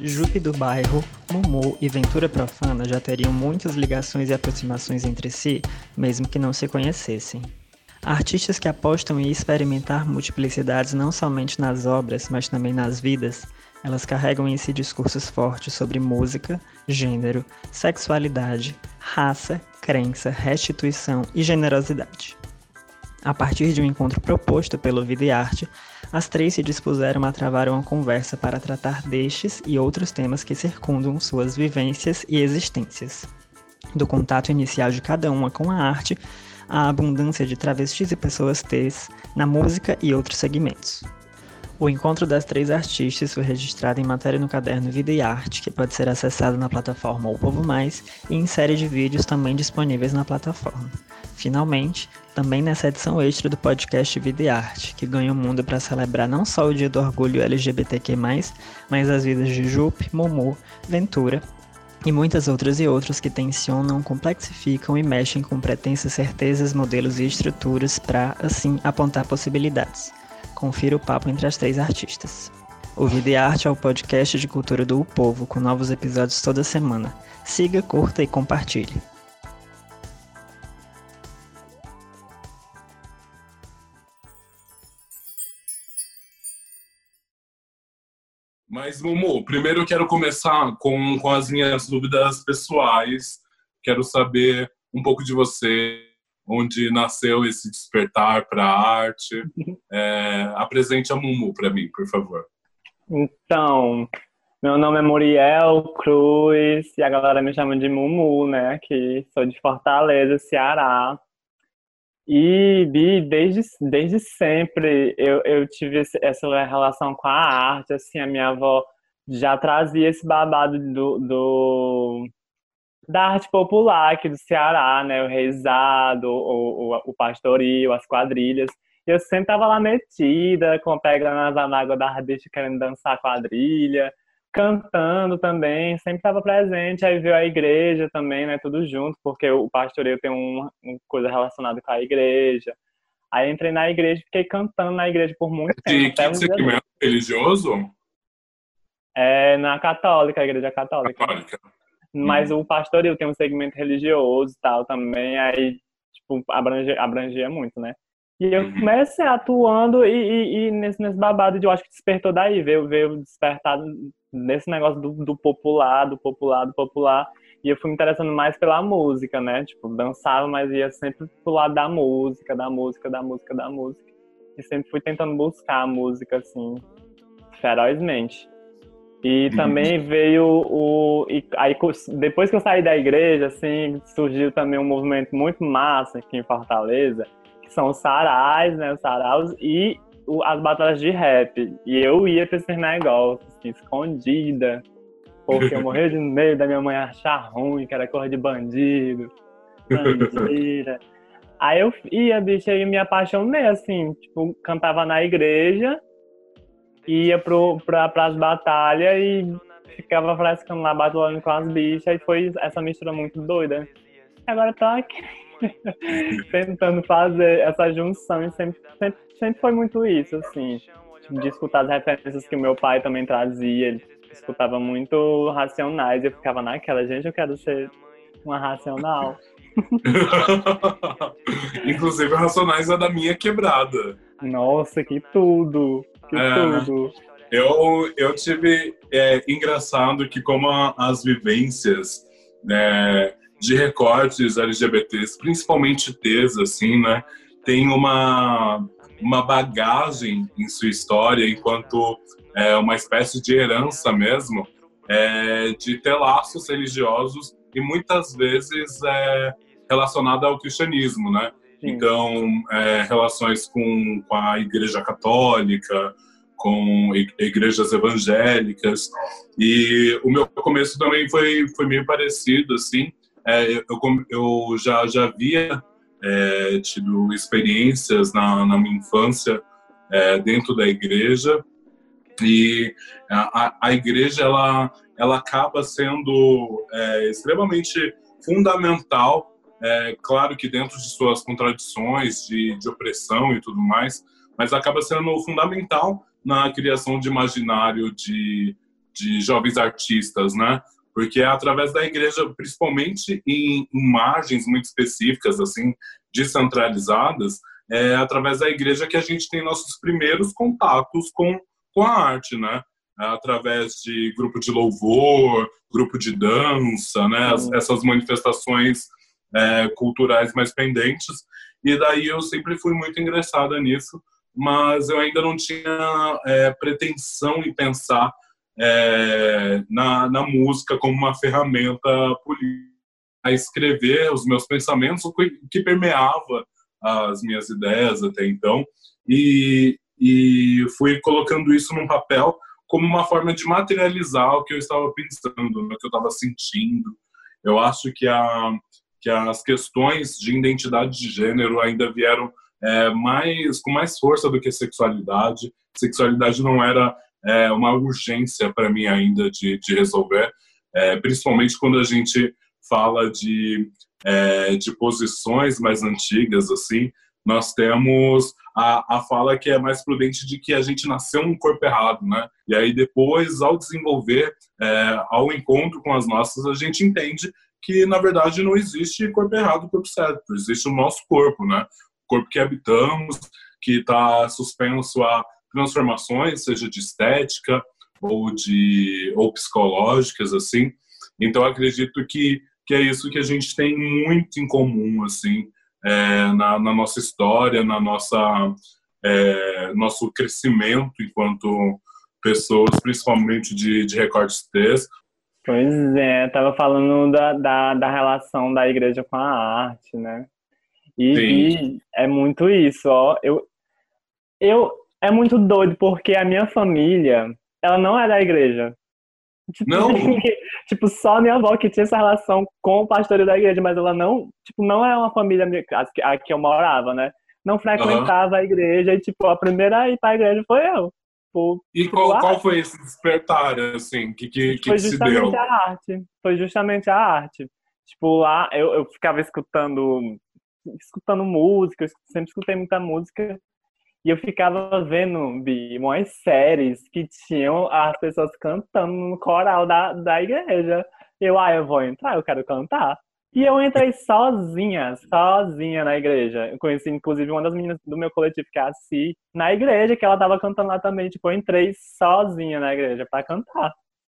Jupe do Bairro, Mumu e Ventura Profana já teriam muitas ligações e aproximações entre si, mesmo que não se conhecessem. Artistas que apostam em experimentar multiplicidades não somente nas obras, mas também nas vidas, elas carregam em si discursos fortes sobre música, gênero, sexualidade, raça, crença, restituição e generosidade. A partir de um encontro proposto pelo Vida e Arte, as três se dispuseram a travar uma conversa para tratar destes e outros temas que circundam suas vivências e existências. Do contato inicial de cada uma com a arte, à abundância de travestis e pessoas T's na música e outros segmentos. O encontro das três artistas foi registrado em matéria no caderno Vida e Arte, que pode ser acessado na plataforma O Povo Mais e em série de vídeos também disponíveis na plataforma. Finalmente, também nessa edição extra do podcast Vida e Arte, que ganha o mundo para celebrar não só o Dia do Orgulho LGBTQ+, mas as vidas de Jupe, Momo, Ventura e muitas outras e outros que tensionam, complexificam e mexem com pretensas certezas, modelos e estruturas para, assim, apontar possibilidades. Confira o papo entre as três artistas. O Vida e Arte é o podcast de cultura do o Povo, com novos episódios toda semana. Siga, curta e compartilhe. Mas, Mumu, primeiro eu quero começar com, com as minhas dúvidas pessoais. Quero saber um pouco de você, onde nasceu esse despertar para a arte. É, apresente a Mumu para mim, por favor. Então, meu nome é Muriel Cruz e a galera me chama de Mumu, né? Que sou de Fortaleza, Ceará. E Bi, desde, desde sempre eu, eu tive essa relação com a arte, assim, a minha avó já trazia esse babado do, do da arte popular aqui do Ceará, né? O reizado, o, o, o pastoril, as quadrilhas. Eu sempre tava lá metida, com pegando as anáguas da bicha querendo dançar quadrilha cantando também, sempre estava presente, aí veio a igreja também, né, tudo junto, porque o pastoreio tem uma, uma coisa relacionada com a igreja. Aí entrei na igreja, fiquei cantando na igreja por muito tempo. E que segmento religioso? É na católica, a igreja católica. Católica. Mas hum. o pastoreio tem um segmento religioso e tal também, aí, tipo, abrangia, abrangia muito, né? E eu uhum. comecei atuando e, e, e, nesse, nesse babado de eu acho que despertou daí, veio, veio despertado nesse negócio do, do, popular, do popular, do popular. E eu fui me interessando mais pela música, né? Tipo, dançava, mas ia sempre pro lado da música, da música, da música, da música. E sempre fui tentando buscar a música, assim, ferozmente. E uhum. também veio o. E aí, depois que eu saí da igreja, assim, surgiu também um movimento muito massa aqui em Fortaleza, que são os sarais, né? Os saraus e as batalhas de rap. E eu ia pra esses negócios, assim, escondida. Porque eu morria de medo da minha mãe achar ruim, que era cor de bandido. Bandida. Aí eu ia, bicho, aí me apaixonei, assim, tipo, cantava na igreja, ia pro, pra, pras batalhas e ficava frescando lá, batalhando com as bichas, e foi essa mistura muito doida. Agora tô aqui tentando fazer essa junção e sempre, sempre, sempre foi muito isso, assim, de escutar as referências que o meu pai também trazia, ele escutava muito racionais, eu ficava naquela, gente, eu quero ser uma racional. Inclusive, Racionais é da minha quebrada. Nossa, que tudo! Que é, tudo! Eu, eu tive. É, engraçado que, como as vivências né, de recortes LGBTs, principalmente T's, assim, né? Tem uma, uma bagagem em sua história enquanto é, uma espécie de herança mesmo, é, de ter laços religiosos e muitas vezes é, relacionada ao cristianismo, né? Sim. Então, é, relações com, com a Igreja Católica, com igrejas evangélicas. E o meu começo também foi, foi meio parecido, assim é, eu, eu já, já havia é, tido experiências na, na minha infância é, dentro da igreja e a, a igreja ela, ela acaba sendo é, extremamente fundamental, é, claro que dentro de suas contradições de, de opressão e tudo mais, mas acaba sendo fundamental na criação de imaginário de, de jovens artistas, né? Porque é através da igreja, principalmente em, margens muito específicas, assim, descentralizadas, é através da igreja que a gente tem nossos primeiros contatos com, com a arte, né? É através de grupo de louvor, grupo de dança, né? As, essas manifestações é, culturais mais pendentes. E daí eu sempre fui muito engraçada nisso, mas eu ainda não tinha é, pretensão em pensar é, na, na música como uma ferramenta política, a escrever os meus pensamentos, o que, permeava as minhas ideias até então, e, e fui colocando isso num papel como uma forma de materializar o que eu estava pensando, o que eu estava sentindo. Eu acho que, a, que as questões de identidade de gênero ainda vieram é, mais com mais força do que sexualidade. Sexualidade não era é, uma urgência para mim ainda de, de resolver, é, principalmente quando a gente fala de, é, de posições mais antigas, assim, nós temos a, a fala que é mais prudente de que a gente nasceu um corpo errado, né? E aí depois, ao desenvolver, é, ao encontro com as nossas, a gente entende que, na verdade, não existe corpo errado corpo certo, existe o nosso corpo, né? O corpo que habitamos, que está suspenso a transformações, seja de estética ou de ou psicológicas assim. Então acredito que que é isso que a gente tem muito em comum assim é, na, na, nossa história, na nossa é, nosso crescimento enquanto pessoas, principalmente de, de recortes textos. Pois é, tava falando da, da, da, relação da igreja com a arte, né? E, e, é muito isso, ó. Eu, eu, é muito doido, porque a minha família, ela não é da igreja. Tipo, não? tipo, só a minha avó que tinha essa relação com o pastor da igreja, mas ela não, tipo, não é uma família a que eu morava, né? Não frequentava uhum. a igreja e, tipo, a primeira a ir pra igreja foi eu. Tipo, e tipo, qual, qual foi esse despertar, assim, que, que, que foi se deu? Justamente a arte. Foi justamente a arte. Tipo, lá eu, eu ficava escutando escutando música, eu sempre escutei muita música e eu ficava vendo, Bi, umas séries que tinham as pessoas cantando no coral da, da igreja. Eu, ah, eu vou entrar, eu quero cantar. E eu entrei sozinha, sozinha na igreja. Eu conheci, inclusive, uma das meninas do meu coletivo, que é a Si, na igreja, que ela tava cantando lá também. Tipo, eu entrei sozinha na igreja para cantar.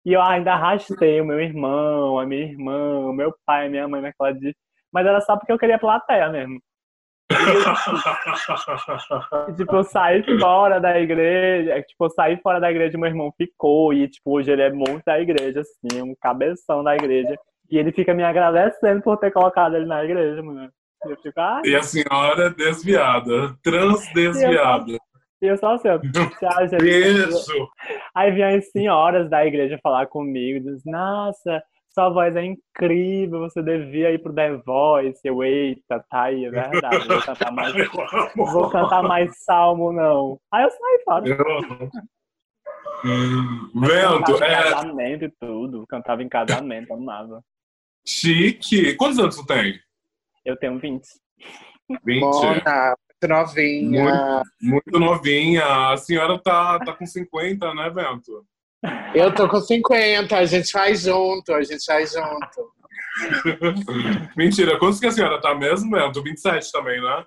E eu ainda arrastei o meu irmão, a minha irmã, o meu pai, a minha mãe naquela dia. Mas era só porque eu queria plateia mesmo. E, tipo, eu saí fora da igreja, tipo, eu saí fora da igreja e meu irmão ficou, e, tipo, hoje ele é muito da igreja, assim, um cabeção da igreja. E ele fica me agradecendo por ter colocado ele na igreja, mano. E, fico, e a senhora desviada, transdesviada. E eu só assim, ó, tchau, gente. Beijo! Aí vinham as senhoras da igreja falar comigo, diz, nossa, sua voz é incrível, você devia ir pro The Voice. Eu, eita, tá aí, é verdade. Vou cantar mais, vou cantar mais salmo, não. Aí eu saí fora. Vento, é. casamento e tudo. Cantava em casamento, amava. Chique. Quantos anos você tem? Eu tenho 20. 20? Mona, muito novinha. Muito, muito, novinha. A senhora tá, tá com 50, né, Vento? Eu tô com 50, a gente faz junto, a gente faz junto. Mentira, quantos que a senhora tá mesmo, Vento? 27 também, né?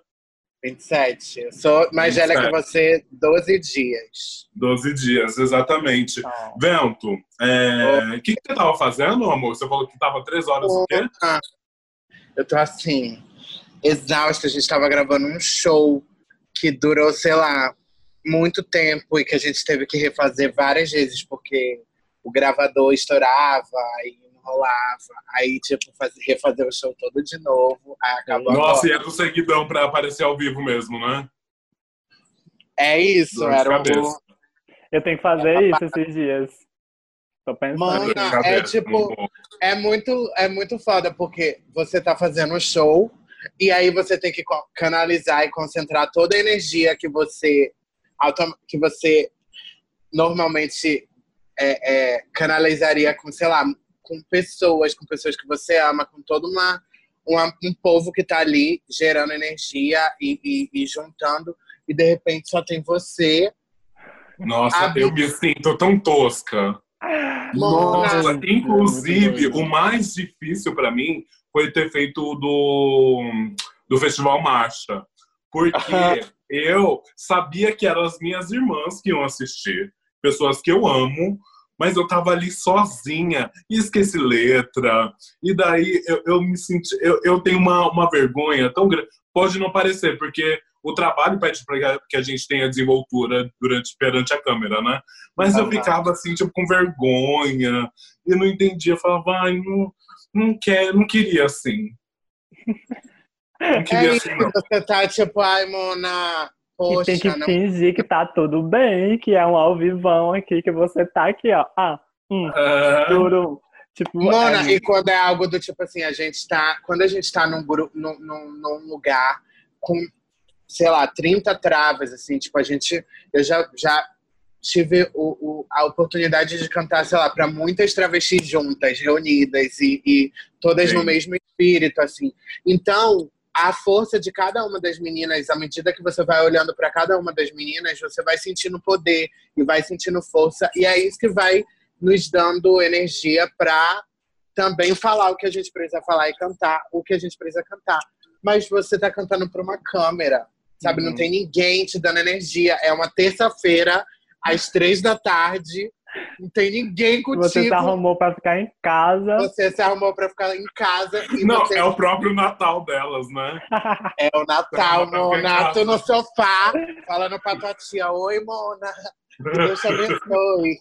27. Eu sou mais 27. velha que você, 12 dias. 12 dias, exatamente. Ah. Vento, é... o que, que você tava fazendo, amor? Você falou que tava três horas o quê? Eu tô assim, exausta. A gente tava gravando um show que durou, sei lá, muito tempo e que a gente teve que refazer várias vezes porque o gravador estourava e não rolava. Aí, tipo, fazer, refazer o show todo de novo. Aí acabou Nossa, agora. e era um seguidão pra aparecer ao vivo mesmo, né? É isso, era um... Eu tenho que fazer isso esses dias. Tô pensando. Mana, é tipo, é muito, é muito foda, porque você tá fazendo um show e aí você tem que canalizar e concentrar toda a energia que você que você normalmente é, é, canalizaria com, sei lá, com pessoas, com pessoas que você ama, com todo uma, uma um povo que está ali gerando energia e, e, e, juntando, e de repente só tem você. Nossa, eu me sinto tão tosca. Nossa, inclusive, o mais difícil para mim foi ter feito do, do Festival Marcha. Porque eu sabia que eram as minhas irmãs que iam assistir, pessoas que eu amo, mas eu tava ali sozinha e esqueci letra. E daí eu, eu me senti. Eu, eu tenho uma, uma vergonha tão grande. Pode não parecer, porque o trabalho pede para que a gente tenha desenvoltura durante, perante a câmera, né? Mas eu ficava assim, tipo, com vergonha, e não entendia, falava, ai, não, não, quer, não queria assim. Não queria é assim, não. Você tá tipo, ai, Mona, poxa. E tem que não... fingir que tá tudo bem, que é um ao vivão aqui, que você tá aqui, ó. Ah, hum, uh... Tipo, Mona, é... e quando é algo do tipo assim, a gente tá. Quando a gente tá num, grupo, num, num, num lugar com sei lá, 30 travas, assim, tipo, a gente, eu já, já tive o, o, a oportunidade de cantar, sei lá, para muitas travestis juntas, reunidas e, e todas Sim. no mesmo espírito, assim. Então, a força de cada uma das meninas, à medida que você vai olhando para cada uma das meninas, você vai sentindo poder e vai sentindo força, e é isso que vai nos dando energia para também falar o que a gente precisa falar e cantar o que a gente precisa cantar. Mas você está cantando para uma câmera, sabe? Uhum. Não tem ninguém te dando energia. É uma terça-feira, às três da tarde. Não tem ninguém contigo. Você se arrumou pra ficar em casa. Você se arrumou pra ficar em casa. não, você... é o próprio Natal delas, né? É o Natal, Mona. Tô no sofá, falando pra tua tia. Oi, Mona. Deus te abençoe.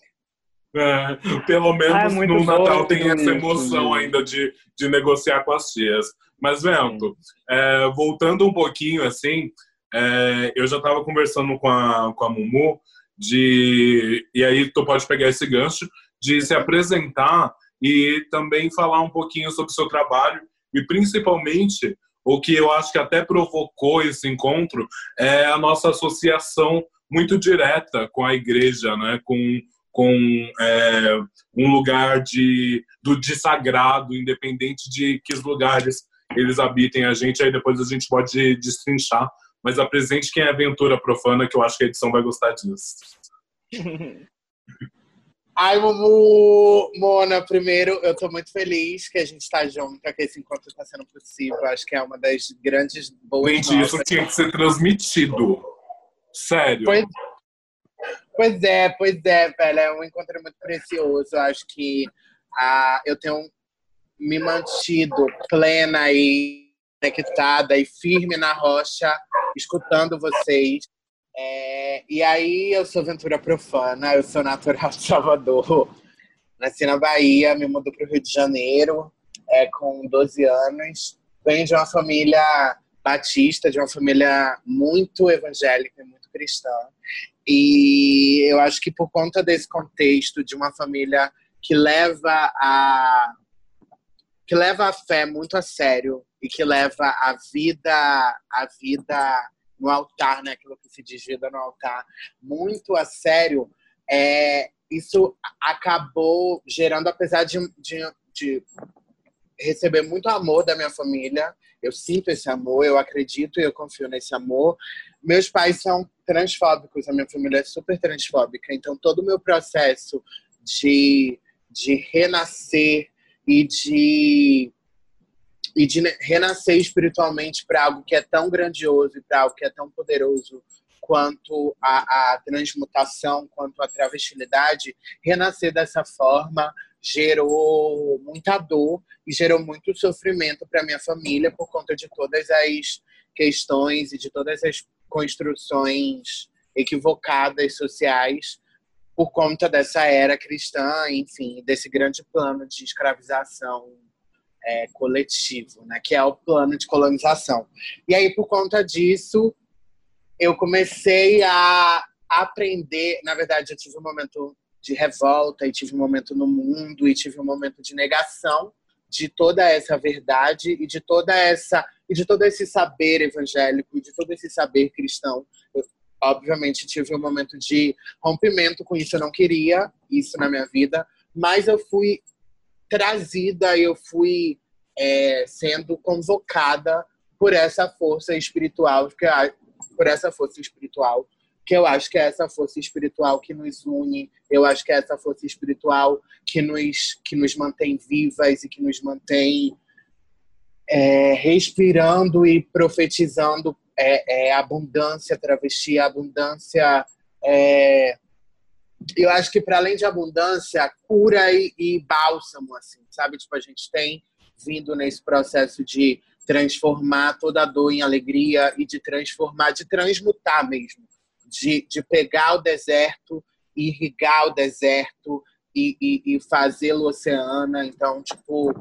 É, pelo menos ah, é no Natal tem essa emoção ainda de, de negociar com as tias. Mas, Vento, é, voltando um pouquinho assim, é, eu já estava conversando com a, com a Mumu, de, e aí tu pode pegar esse gancho, de se apresentar e também falar um pouquinho sobre o seu trabalho e principalmente o que eu acho que até provocou esse encontro é a nossa associação muito direta com a igreja, né? com, com é, um lugar de, do, de sagrado, independente de que lugares eles habitem a gente, aí depois a gente pode destrinchar mas apresente quem é aventura profana, que eu acho que a edição vai gostar disso. Ai, Mumu, Mona, primeiro, eu tô muito feliz que a gente tá junto, que esse encontro está sendo possível. Acho que é uma das grandes boas. Gente, isso tinha que ser transmitido. Sério. Pois, pois é, pois é, velho. É um encontro muito precioso. Acho que ah, eu tenho me mantido plena e conectada e firme na rocha, escutando vocês. É, e aí, eu sou Ventura Profana, eu sou natural de Salvador. Nasci na Bahia, me mudou para o Rio de Janeiro é, com 12 anos. Venho de uma família batista, de uma família muito evangélica e muito cristã. E eu acho que por conta desse contexto de uma família que leva a que leva a fé muito a sério e que leva a vida, a vida no altar, né? Aquilo que se diz vida no altar, muito a sério. É, isso acabou gerando, apesar de, de, de receber muito amor da minha família, eu sinto esse amor, eu acredito e eu confio nesse amor. Meus pais são transfóbicos, a minha família é super transfóbica, então todo o meu processo de, de renascer e de e de renascer espiritualmente para algo que é tão grandioso e para algo que é tão poderoso quanto a, a, transmutação, quanto a travestilidade, renascer dessa forma gerou muita dor e gerou muito sofrimento para minha família por conta de todas as questões e de todas as construções equivocadas sociais por conta dessa era cristã, enfim, desse grande plano de escravização é, coletivo, né, que é o plano de colonização. E aí, por conta disso, eu comecei a aprender. Na verdade, eu tive um momento de revolta, e tive um momento no mundo, e tive um momento de negação de toda essa verdade e de toda essa e de todo esse saber evangélico e de todo esse saber cristão. Eu, obviamente tive um momento de rompimento com isso, eu não queria isso na minha vida, mas eu fui trazida, eu fui é, sendo convocada por essa força espiritual, por essa força espiritual que eu acho que é essa força espiritual que nos une, eu acho que é essa força espiritual que nos, que nos mantém vivas e que nos mantém é, respirando e profetizando é, é, abundância travesti, abundância. É, eu acho que para além de abundância, cura e, e bálsamo, assim, sabe? Tipo, a gente tem vindo nesse processo de transformar toda a dor em alegria e de transformar, de transmutar mesmo de, de pegar o deserto, irrigar o deserto e, e, e fazê-lo oceana. Então, tipo,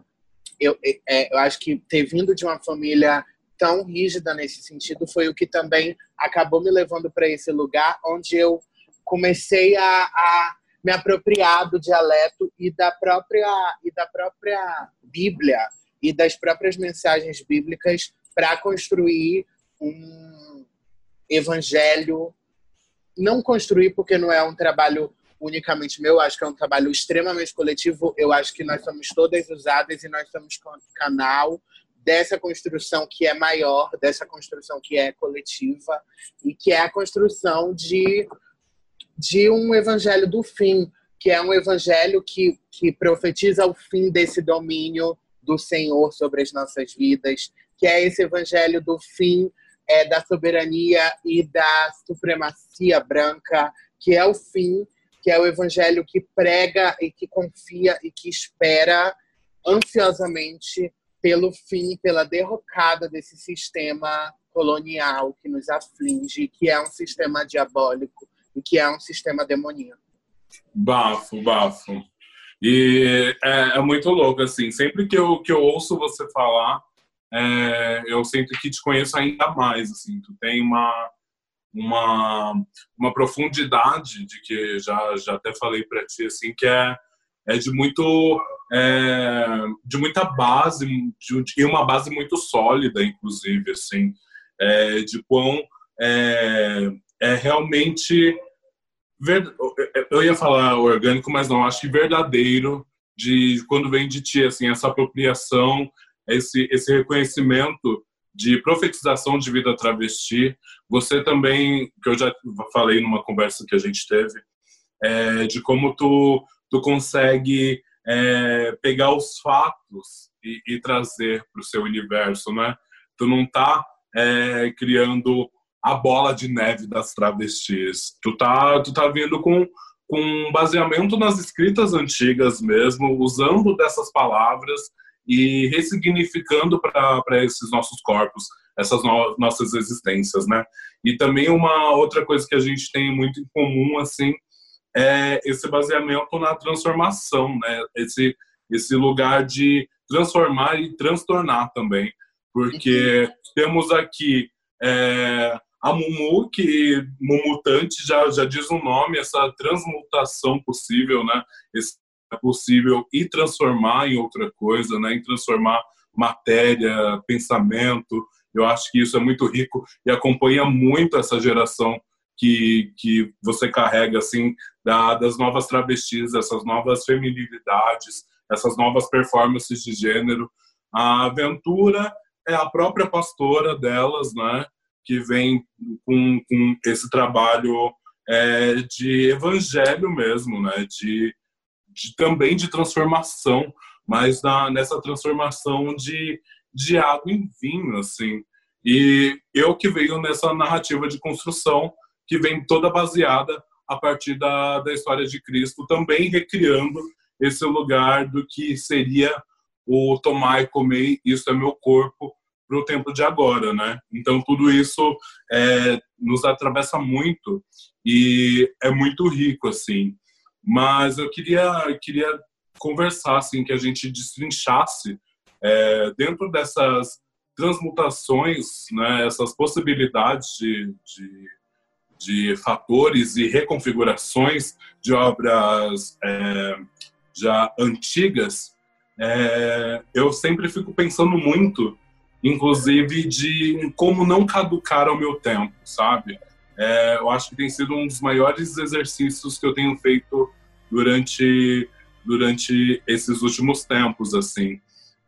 eu, é, eu acho que ter vindo de uma família tão rígida nesse sentido foi o que também acabou me levando para esse lugar onde eu comecei a, a, me apropriar do dialeto e da própria e da própria Bíblia e das próprias mensagens bíblicas para construir um evangelho não construir porque não é um trabalho unicamente meu, acho que é um trabalho extremamente coletivo. Eu acho que nós somos todas usadas e nós somos canal dessa construção que é maior, dessa construção que é coletiva e que é a construção de, de um evangelho do fim, que é um evangelho que, que profetiza o fim desse domínio do Senhor sobre as nossas vidas, que é esse evangelho do fim é, da soberania e da supremacia branca, que é o fim, que é o evangelho que prega e que confia e que espera ansiosamente pelo fim, pela derrocada desse sistema colonial que nos aflige, que é um sistema diabólico e que é um sistema demoníaco. Bafo, bafo. E é, é, muito louco, assim, sempre que eu, que eu ouço você falar, é, eu sinto que te conheço ainda mais, assim, tu tem uma uma, uma profundidade de que já já até falei para ti assim que é é de muito é, de muita base de, de uma base muito sólida inclusive assim é, de quão é, realmente eu ia falar orgânico mas não acho que verdadeiro de quando vem de ti assim essa apropriação esse, esse reconhecimento de profetização de vida travesti. Você também, que eu já falei numa conversa que a gente teve, é, de como tu, tu consegue é, pegar os fatos e, e trazer para o seu universo, né? Tu não tá é, criando a bola de neve das travestis. Tu tá, tu tá vindo com, com baseamento nas escritas antigas mesmo, usando dessas palavras e ressignificando para esses nossos corpos, essas no nossas existências, né? E também uma outra coisa que a gente tem muito em comum, assim, é esse baseamento na transformação, né? Esse, esse lugar de transformar e transtornar também, porque uhum. temos aqui é, a Mumu, que Mumutante já, já diz o nome, essa transmutação possível, né? É possível e transformar em outra coisa, né? Em transformar matéria, pensamento. Eu acho que isso é muito rico e acompanha muito essa geração que, que você carrega, assim, da, das novas travestis, essas novas feminilidades, essas novas performances de gênero. A Aventura é a própria pastora delas, né? Que vem com, com esse trabalho é, de evangelho mesmo, né? De de, também de transformação, mas na, nessa transformação de, de água em vinho, assim. E eu que veio nessa narrativa de construção, que vem toda baseada a partir da, da história de Cristo, também recriando esse lugar do que seria o tomar e comer, isso é meu corpo, para o tempo de agora, né? Então tudo isso é, nos atravessa muito e é muito rico, assim. Mas eu queria, queria conversar, assim, que a gente destrinchasse é, dentro dessas transmutações, né, essas possibilidades de, de, de fatores e reconfigurações de obras é, já antigas, é, eu sempre fico pensando muito, inclusive, de como não caducar ao meu tempo, sabe? é, eu acho que tem sido um dos maiores exercícios que eu tenho feito durante durante esses últimos tempos, assim,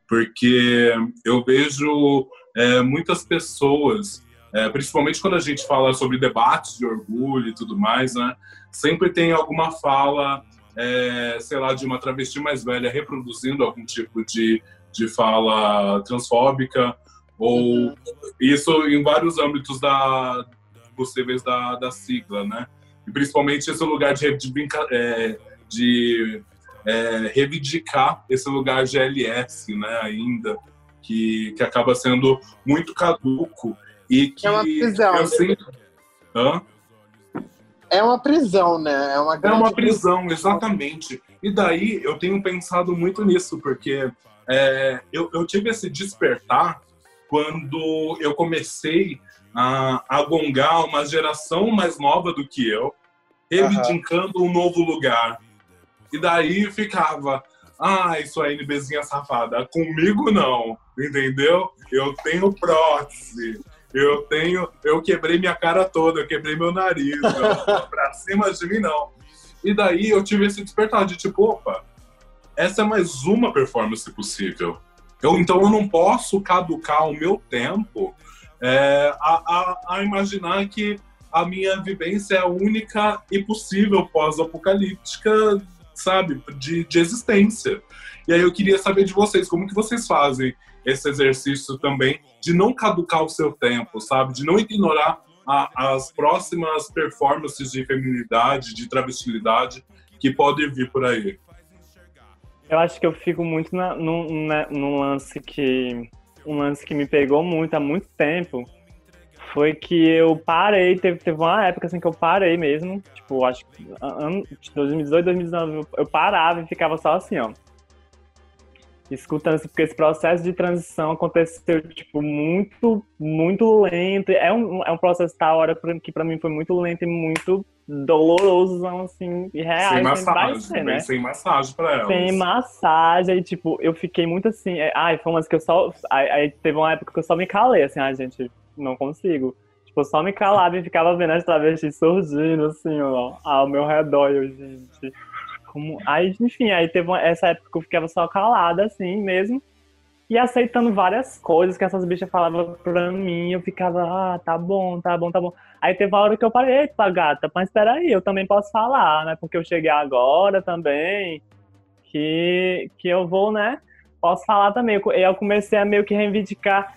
porque eu vejo é, muitas pessoas é, principalmente quando a gente fala sobre debates de orgulho e tudo mais, né? Sempre tem alguma fala, é, sei lá, de uma travesti mais velha reproduzindo algum tipo de, de fala transfóbica, ou isso em vários âmbitos da, possíveis da, da sigla, né? E principalmente esse lugar de, de, é, de é, reivindicar esse lugar GLS, né, ainda, que, que acaba sendo muito caduco e que é uma prisão. Sinto... Hã? É uma prisão, né? É uma, é uma prisão, exatamente. E daí eu tenho pensado muito nisso, porque é, eu, eu tive esse despertar quando eu comecei a, a gongar uma geração mais nova do que eu, reivindicando uhum. um novo lugar. E daí ficava, ah, isso aí, NBzinha safada. Comigo não, entendeu? Eu tenho prótese. Eu tenho. Eu quebrei minha cara toda, eu quebrei meu nariz. Eu, pra cima de mim, não. E daí eu tive esse despertar de tipo, opa, essa é mais uma performance possível. Eu, então eu não posso caducar o meu tempo é, a, a, a, imaginar que a minha vivência é única e possível pós-apocalíptica, sabe, de, de existência. E aí eu queria saber de vocês, como que vocês fazem esse exercício também de não caducar o seu tempo, sabe, de não ignorar a, as próximas performances de feminilidade, de travestilidade que podem vir por aí. Eu acho que eu fico muito na, num, na, num lance que um lance que me pegou muito há muito tempo foi que eu parei, teve, teve uma época assim que eu parei mesmo, tipo, acho que ano, 2018, 2019, eu parava e ficava só assim, ó. Escutando, porque esse processo de transição aconteceu, tipo, muito, muito lento. É um, é um processo da hora que para mim foi muito lento e muito doloroso, assim, e reais. Sem massagem, ser, né? sem massagem pra ela. Sem massagem, aí, tipo, eu fiquei muito assim, é, ai, foi umas que eu só, aí, aí, teve uma época que eu só me calei, assim, ai, gente, não consigo. Tipo, eu só me calava e ficava vendo as travestis surgindo, assim, ó, ao meu redor, eu, gente, como... Aí, enfim, aí teve uma, essa época que eu ficava só calada, assim, mesmo, e aceitando várias coisas que essas bichas falavam pra mim, eu ficava, ah, tá bom, tá bom, tá bom. Aí teve uma hora que eu parei, eita, gata, mas peraí, eu também posso falar, né? Porque eu cheguei agora também, que, que eu vou, né? Posso falar também. E eu comecei a meio que reivindicar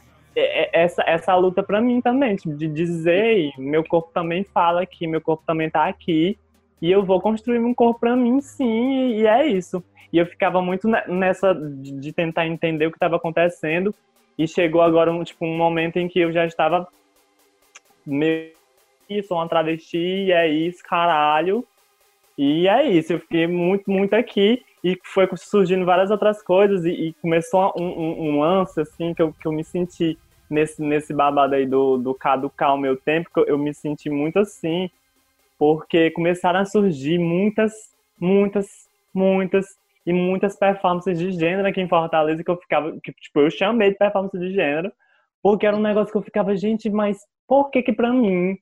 essa, essa luta pra mim também, de dizer, meu corpo também fala aqui, meu corpo também tá aqui, e eu vou construir um corpo pra mim, sim, e é isso. E eu ficava muito nessa de tentar entender o que estava acontecendo. E chegou agora um, tipo, um momento em que eu já estava meio sou uma travesti, é isso, caralho. E é isso, eu fiquei muito, muito aqui. E foi surgindo várias outras coisas, e, e começou um, um, um, lance, assim, que eu, que eu me senti nesse, nesse babado aí do, do caducar o meu tempo, que eu, eu me senti muito assim, porque começaram a surgir muitas, muitas, muitas e muitas performances de gênero aqui em Fortaleza que eu ficava, que, tipo, eu chamei de performance de gênero, porque era um negócio que eu ficava, gente, mas por que que pra mim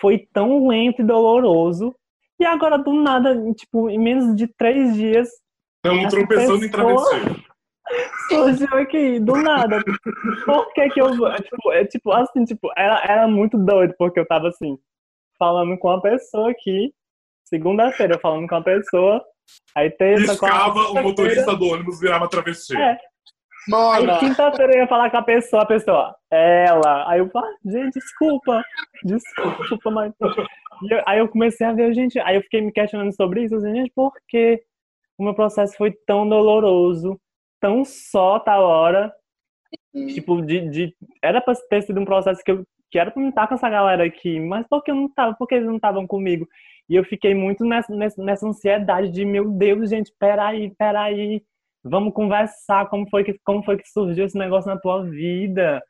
foi tão lento e doloroso? E agora, do nada, tipo, em menos de três dias... Estamos tropeçando em travesseiro. Surgiu aqui, do nada. Por que que eu... Tipo, é, tipo assim, tipo, era, era muito doido, porque eu tava, assim, falando com uma pessoa aqui, segunda-feira, falando com uma pessoa Aí terça, Piscava, o motorista do ônibus virava travesti. É. Aí quinta-feira eu ia falar com a pessoa, a pessoa, ela. Aí eu falo, gente, desculpa, desculpa, mas. Eu, aí eu comecei a ver, gente, aí eu fiquei me questionando sobre isso, assim, gente, por que o meu processo foi tão doloroso, tão só tal hora? Uhum. Tipo, de, de. Era pra ter sido um processo que eu que era pra estar com essa galera aqui, mas por que eu não tava? Por que eles não estavam comigo? E eu fiquei muito nessa, nessa ansiedade de, meu Deus, gente, peraí, peraí, vamos conversar, como foi que, como foi que surgiu esse negócio na tua vida?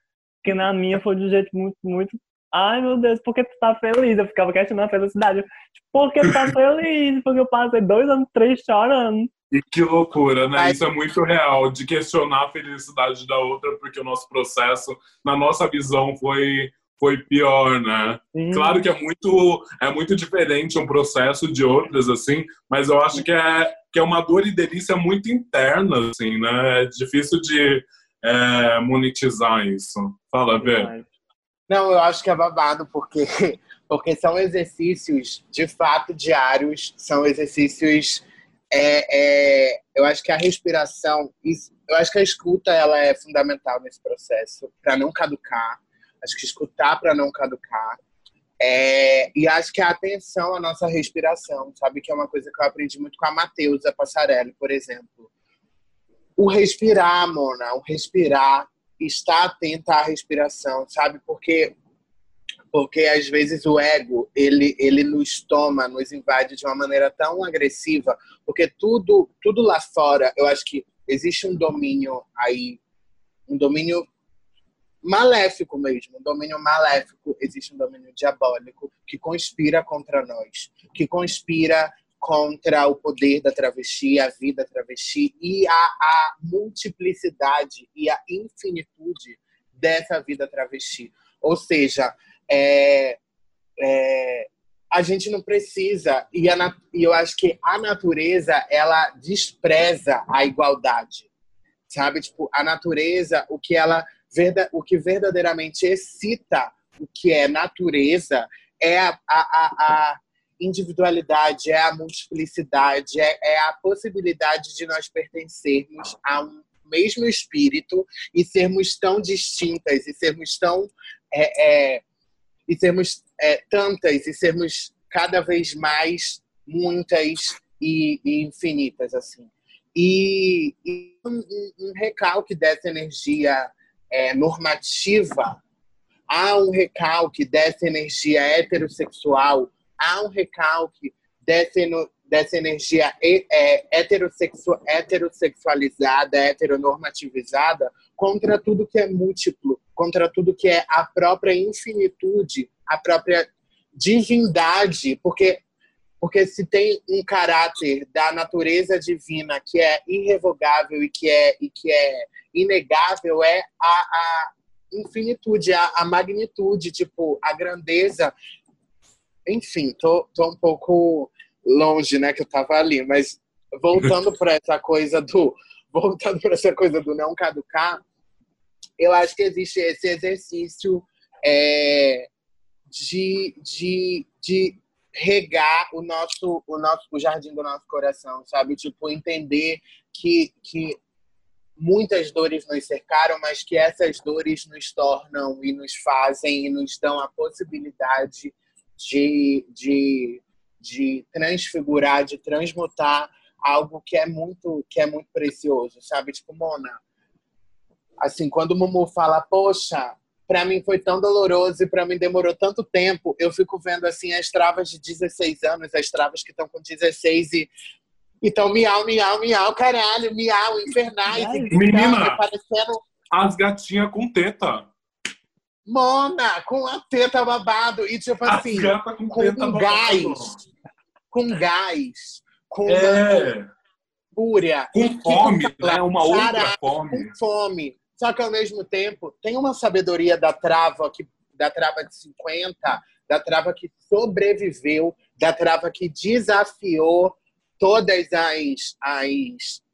Porque na minha foi de um jeito muito, muito Ai, meu Deus, por que tu tá feliz? Eu ficava questionando a felicidade. Tipo, por que tu tá feliz? Porque eu passei dois anos, três chorando. E que loucura, né? Isso é muito real, de questionar a felicidade da outra, porque o nosso processo, na nossa visão, foi foi pior, né? Sim. Claro que é muito, é muito diferente um processo de outras, assim, mas eu acho que é, que é uma dor e delícia muito interna, assim, né? É difícil de é, monetizar isso. Fala, Vê. Não, eu acho que é babado, porque, porque são exercícios de fato diários, são exercícios. É, é, eu acho que a respiração, eu acho que a escuta ela é fundamental nesse processo, para não caducar. Acho que escutar para não caducar. É, e acho que a atenção à nossa respiração, sabe? Que é uma coisa que eu aprendi muito com a Matheusa Passarelli, por exemplo. O respirar, Mona, o respirar estar atenta à respiração, sabe? Porque porque às vezes o ego ele ele nos toma, nos invade de uma maneira tão agressiva, porque tudo tudo lá fora, eu acho que existe um domínio aí, um domínio maléfico mesmo, um domínio maléfico, existe um domínio diabólico que conspira contra nós, que conspira contra o poder da travesti, a vida travesti e a, a multiplicidade e a infinitude dessa vida travesti. Ou seja, é, é, a gente não precisa, e, a, e eu acho que a natureza, ela despreza a igualdade, sabe? Tipo, a natureza, o que ela, o que verdadeiramente excita o que é natureza é a, a, a, individualidade, é a multiplicidade, é, é a possibilidade de nós pertencermos a um mesmo espírito e sermos tão distintas e sermos tão é, é, e sermos é, tantas e sermos cada vez mais muitas e, e infinitas assim. E, e um, um, recalque dessa energia é, normativa há um recalque dessa energia heterossexual há um recalque dessa, dessa energia é, heterossexu, heterossexualizada, heteronormativizada contra tudo que é múltiplo, contra tudo que é a própria infinitude, a própria divindade, porque porque se tem um caráter da natureza divina que é irrevogável e que é e que é inegável é a, a infinitude, a, a magnitude, tipo a grandeza. Enfim, tô, tô um pouco longe, né, que eu tava ali, mas voltando para essa coisa do voltando para essa coisa do não caducar, eu acho que existe esse exercício é, de, de, de regar o nosso, o nosso o jardim do nosso coração, sabe? Tipo, entender que, que muitas dores nos cercaram, mas que essas dores nos tornam e nos fazem e nos dão a possibilidade de, de, de transfigurar, de transmutar algo que é muito que é muito precioso, sabe? Tipo, Mona, assim, quando o Mumu fala, poxa, para mim foi tão doloroso e para mim demorou tanto tempo, eu fico vendo assim as travas de 16 anos, as travas que estão com 16 e então miau, miau, miau, caralho, miau, infernais, menina, parecendo as gatinhas com teta. Mona, com a teta babado. E tipo assim, com, com gás. Com gás. Com é. fúria. Com fome, né? Uma outra fome. Com fome. Só que ao mesmo tempo, tem uma sabedoria da trava, que, da trava de 50, da trava que sobreviveu, da trava que desafiou todas as, as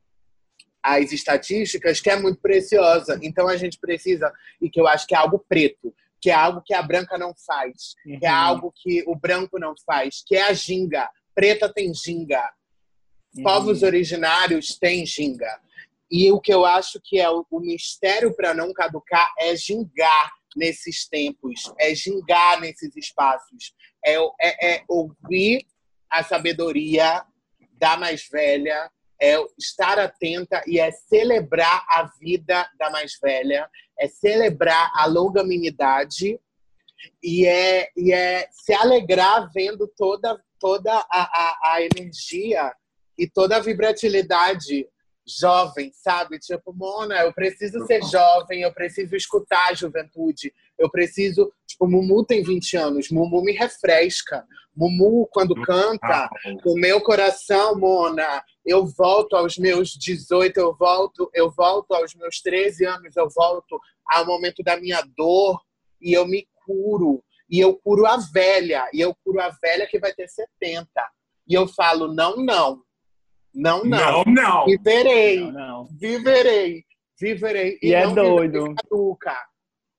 as estatísticas, que é muito preciosa. Então a gente precisa, e que eu acho que é algo preto, que é algo que a branca não faz, uhum. que é uhum. algo que o branco não faz, que é a ginga. Preta tem ginga. Uhum. Povos originários têm ginga. E o que eu acho que é o, o mistério para não caducar é gingar nesses tempos, é gingar nesses espaços, é, é, é ouvir a sabedoria da mais velha, é estar atenta e é celebrar a vida da mais velha, é celebrar a longanimidade e é, e é se alegrar vendo toda, toda a, a, a energia e toda a vibratilidade jovem, sabe? Tipo, Mona, eu preciso ser jovem, eu preciso escutar a juventude, eu preciso. Tipo, Mumu tem 20 anos, Mumu me refresca. Mumu, quando canta, o meu coração, Mona, eu volto aos meus 18, eu volto, eu volto aos meus 13 anos, eu volto ao momento da minha dor e eu me curo. E eu curo a velha, e eu curo a velha que vai ter 70. E eu falo, não, não. Não, não. Não, não. Viverei. Não, não. Viverei. Viverei. E, e é doido.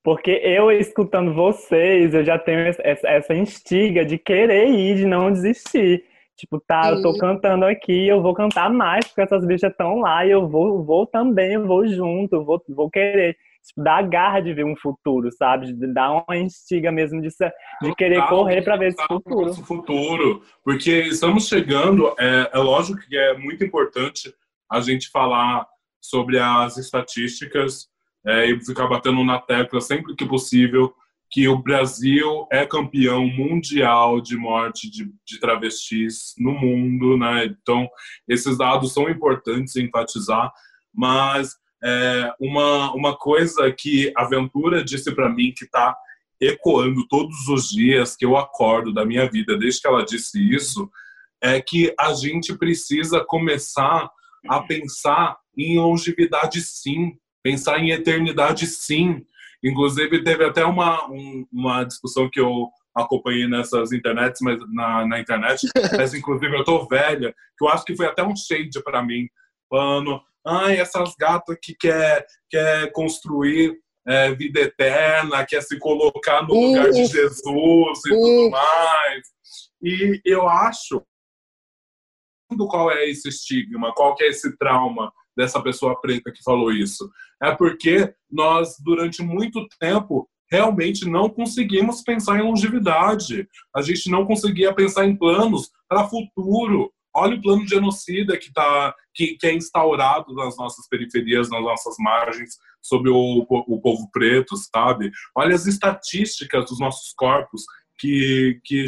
Porque eu, escutando vocês, eu já tenho essa instiga de querer ir, de não desistir. Tipo, tá, eu tô cantando aqui, eu vou cantar mais, porque essas bichas estão lá e eu vou, vou também, eu vou junto, vou, vou querer. Tipo, dá a garra de ver um futuro, sabe? De dar uma instiga mesmo de, de querer correr para ver esse futuro. futuro. Porque estamos chegando, é, é lógico que é muito importante a gente falar sobre as estatísticas é, e ficar batendo na tecla sempre que possível que o Brasil é campeão mundial de morte de, de travestis no mundo, né? Então, esses dados são importantes enfatizar, mas é, uma, uma coisa que a Ventura disse para mim que está ecoando todos os dias que eu acordo da minha vida, desde que ela disse isso, é que a gente precisa começar a pensar em longevidade sim, pensar em eternidade sim, Inclusive, teve até uma, um, uma discussão que eu acompanhei nessas internets, mas na, na internet, mas inclusive eu tô velha, que eu acho que foi até um shade para mim, falando, ai, essas gatas que quer, quer construir é, vida eterna, quer se colocar no lugar de Jesus e tudo mais. E eu acho qual é esse estigma, qual que é esse trauma dessa pessoa preta que falou isso. É porque nós, durante muito tempo, realmente não conseguimos pensar em longevidade. A gente não conseguia pensar em planos para futuro. Olha o plano genocida que, tá, que, que, é instaurado nas nossas periferias, nas nossas margens, sobre o, o povo preto, sabe? Olha as estatísticas dos nossos corpos, que, que,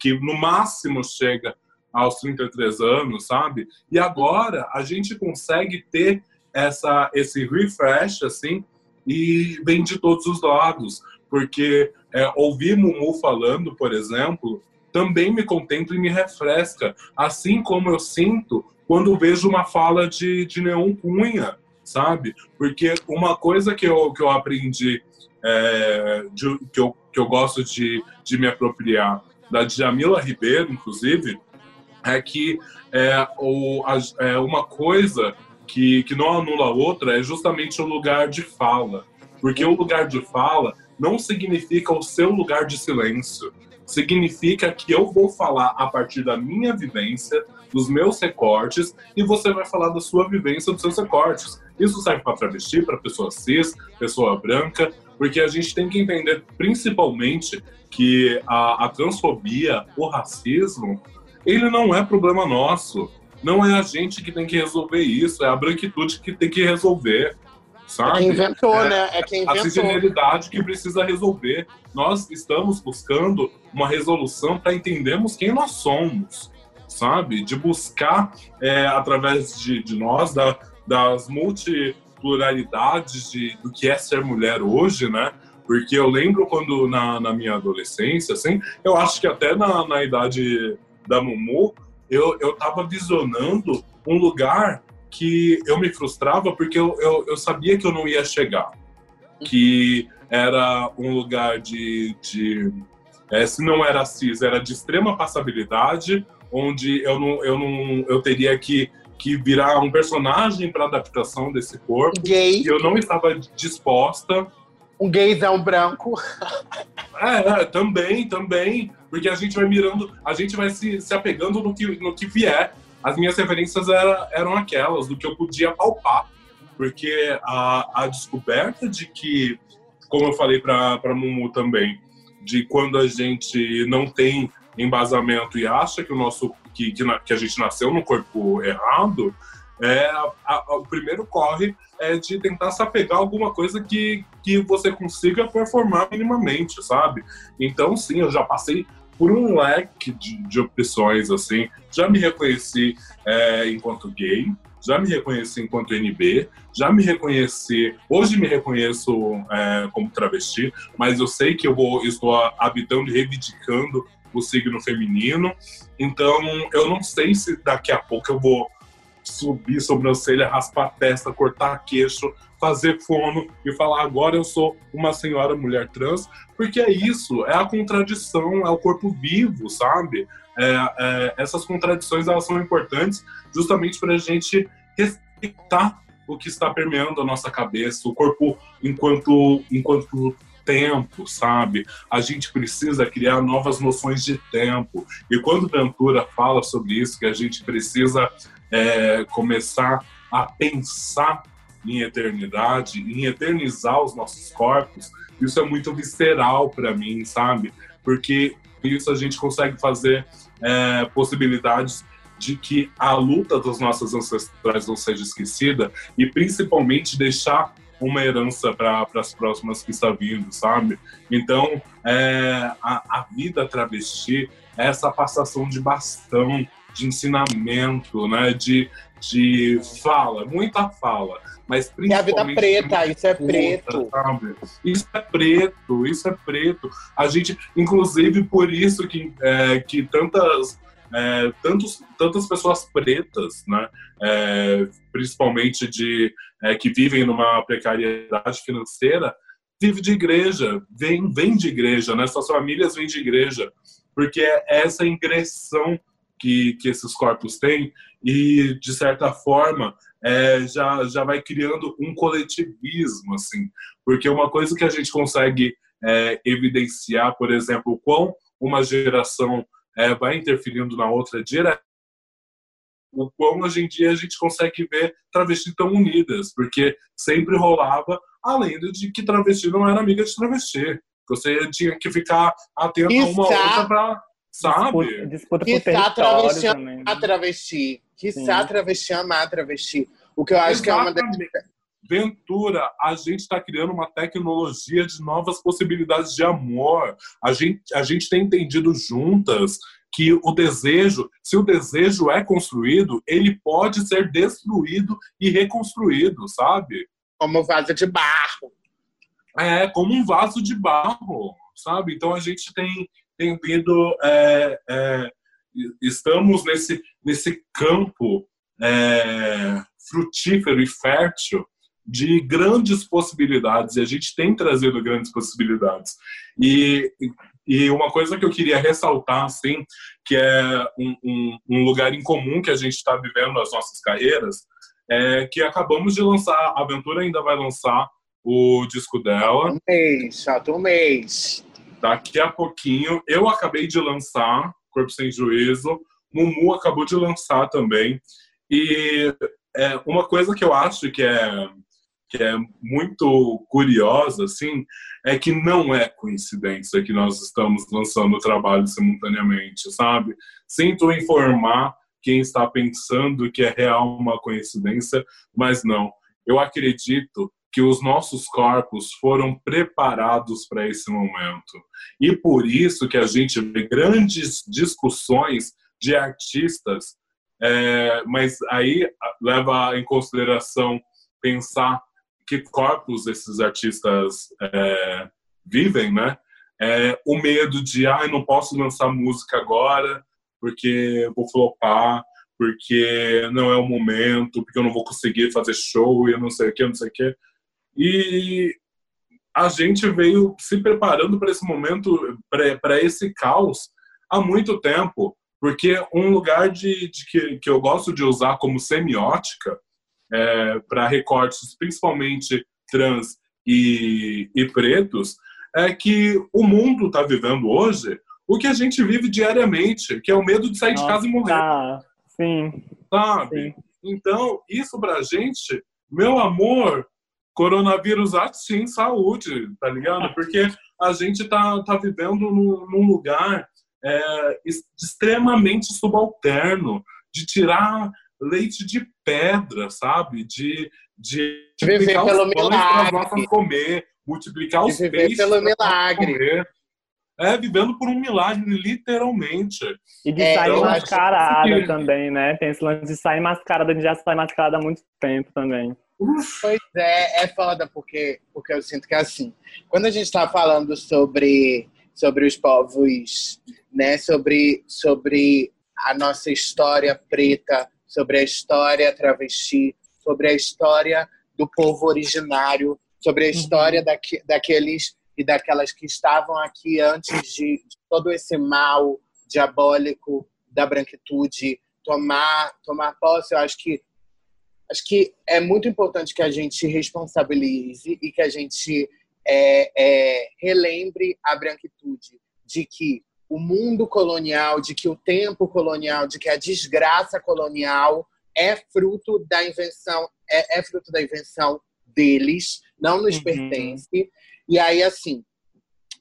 que no máximo chega aos 33 anos, sabe? E agora a gente consegue ter essa esse refresh assim e vem de todos os lados, porque é, ouvir Mumu falando, por exemplo, também me contempla e me refresca, assim como eu sinto quando vejo uma fala de, de Neon Cunha, sabe? Porque uma coisa que eu, que eu aprendi, é, de, que, eu, que eu gosto de, de me apropriar, da Djamila Ribeiro, inclusive, é que é, o, a, é uma coisa que, que não anula a outra é justamente o lugar de fala. Porque o lugar de fala não significa o seu lugar de silêncio. Significa que eu vou falar a partir da minha vivência, dos meus recortes, e você vai falar da sua vivência, dos seus recortes. Isso serve para travesti, para pessoa cis, pessoa branca, porque a gente tem que entender principalmente que a, a transfobia, o racismo, ele não é problema nosso. Não é a gente que tem que resolver isso, é a branquitude que tem que resolver. Sabe? É quem inventou, é, né? É quem inventou. A cisgeneridade que precisa resolver. Nós estamos buscando uma resolução para entendermos quem nós somos, sabe? De buscar, é, através de, de nós, da, das multipluralidades de, do que é ser mulher hoje, né? Porque eu lembro quando, na, na minha adolescência, assim, eu acho que até na, na idade da Mumu, eu, eu tava visionando um lugar que eu me frustrava porque eu, eu, eu sabia que eu não ia chegar. Que era um lugar de. de é, se não era cis, era de extrema passabilidade, onde eu não, eu não eu teria que, que virar um personagem para adaptação desse corpo. Gay. Eu não estava disposta. Um gaysão branco. É, é, também, também. Porque a gente vai mirando, a gente vai se, se apegando no que, no que vier. As minhas referências era, eram aquelas, do que eu podia palpar. Porque a, a descoberta de que, como eu falei para Mumu também, de quando a gente não tem embasamento e acha que o nosso que, que, que a gente nasceu no corpo errado, é, a, a, o primeiro corre é de tentar se apegar a alguma coisa que, que você consiga performar minimamente, sabe? Então, sim, eu já passei por um leque de, de opções, assim. Já me reconheci é, enquanto gay, já me reconheci enquanto NB, já me reconheci, hoje me reconheço é, como travesti, mas eu sei que eu vou, estou habitando e reivindicando o signo feminino, então eu não sei se daqui a pouco eu vou subir sobrancelha, raspar a testa, cortar queixo, fazer fono e falar agora eu sou uma senhora mulher trans, porque é isso, é a contradição, é o corpo vivo, sabe? É, é, essas contradições elas são importantes justamente para a gente respeitar o que está permeando a nossa cabeça, o corpo enquanto enquanto tempo, sabe? A gente precisa criar novas noções de tempo. E quando Ventura fala sobre isso, que a gente precisa é, começar a pensar em eternidade, em eternizar os nossos corpos, isso é muito visceral para mim, sabe? Porque isso a gente consegue fazer é, possibilidades de que a luta dos nossos ancestrais não seja esquecida e principalmente deixar uma herança para as próximas que está vindo, sabe? Então, é, a, a vida travesti é essa passação de bastão, de ensinamento, né? De, de fala, muita fala. Mas principalmente. É a vida preta, isso é preto. Sabe? Isso é preto, isso é preto. A gente, inclusive, por isso que, é, que tantas é, tantos, tantas pessoas pretas, né, é, principalmente de é, que vivem numa precariedade financeira, vivem de igreja, vêm vem de igreja, né, suas famílias vêm de igreja, porque é essa ingressão que, que esses corpos têm e, de certa forma, é, já, já vai criando um coletivismo, assim, porque uma coisa que a gente consegue é, evidenciar, por exemplo, quão uma geração é, vai interferindo na outra direto, o quão hoje em dia a gente consegue ver travestis tão unidas, porque sempre rolava a lenda de que travesti não era amiga de travesti. Você tinha que ficar atento a uma outra pra. Sabe? Disputa, disputa por travesti também. a travesti. Quiçá travesti amar travesti. O que eu acho Exatamente. que é uma das Ventura, a gente está criando uma tecnologia de novas possibilidades de amor. A gente, a gente tem entendido juntas que o desejo, se o desejo é construído, ele pode ser destruído e reconstruído, sabe? Como um vaso de barro. É, como um vaso de barro, sabe? Então a gente tem, tem vindo. É, é, estamos nesse, nesse campo é, frutífero e fértil de grandes possibilidades e a gente tem trazido grandes possibilidades. E, e uma coisa que eu queria ressaltar, assim, que é um, um, um lugar em comum que a gente está vivendo nas nossas carreiras, é que acabamos de lançar, a Aventura ainda vai lançar o disco dela. Um mês, falta um mês. Daqui a pouquinho. Eu acabei de lançar Corpo Sem Juízo. Mumu acabou de lançar também. E é, uma coisa que eu acho que é que é muito curiosa, assim, é que não é coincidência que nós estamos lançando o trabalho simultaneamente, sabe? Sinto informar quem está pensando que é real uma coincidência, mas não. Eu acredito que os nossos corpos foram preparados para esse momento. E por isso que a gente vê grandes discussões de artistas, é, mas aí leva em consideração pensar que corpos esses artistas é, vivem, né? É, o medo de, ah, eu não posso lançar música agora porque vou flopar, porque não é o momento, porque eu não vou conseguir fazer show e eu não sei o que, não sei o que. E a gente veio se preparando para esse momento, para esse caos, há muito tempo, porque um lugar de, de que, que eu gosto de usar como semiótica é, para recortes, principalmente trans e, e pretos, é que o mundo está vivendo hoje o que a gente vive diariamente, que é o medo de sair Nossa, de casa e morrer. Tá. Sim. Sabe? Sim. Então, isso pra gente, meu amor, coronavírus sim, saúde, tá ligado? Porque a gente tá, tá vivendo num, num lugar é, extremamente subalterno, de tirar leite de pedra, sabe? De, de multiplicar os pães para nossas comer, multiplicar de os peixes pelo milagre. comer. É, vivendo por um milagre, literalmente. E de é, sair mascarada que... também, né? Tem esse lance de sair mascarada, a gente já sai mascarada há muito tempo também. Pois é, é foda, porque, porque eu sinto que é assim. Quando a gente está falando sobre, sobre os povos, né? Sobre, sobre a nossa história preta, sobre a história travesti, sobre a história do povo originário, sobre a história uhum. daqueles e daquelas que estavam aqui antes de, de todo esse mal diabólico da branquitude tomar tomar posse. Eu acho que acho que é muito importante que a gente responsabilize e que a gente é, é, relembre a branquitude de que o mundo colonial, de que o tempo colonial, de que a desgraça colonial é fruto da invenção, é, é fruto da invenção deles, não nos uhum. pertence. E aí, assim,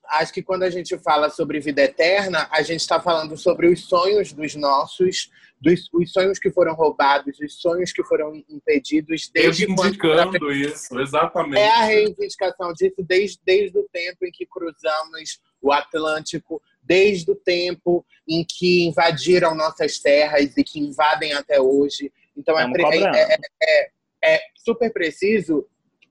acho que quando a gente fala sobre vida eterna, a gente está falando sobre os sonhos dos nossos, dos os sonhos que foram roubados, os sonhos que foram impedidos desde reivindicando quando... isso, exatamente. É a reivindicação disso desde, desde o tempo em que cruzamos o Atlântico, desde o tempo em que invadiram nossas terras e que invadem até hoje. Então é, é, é, é, é super preciso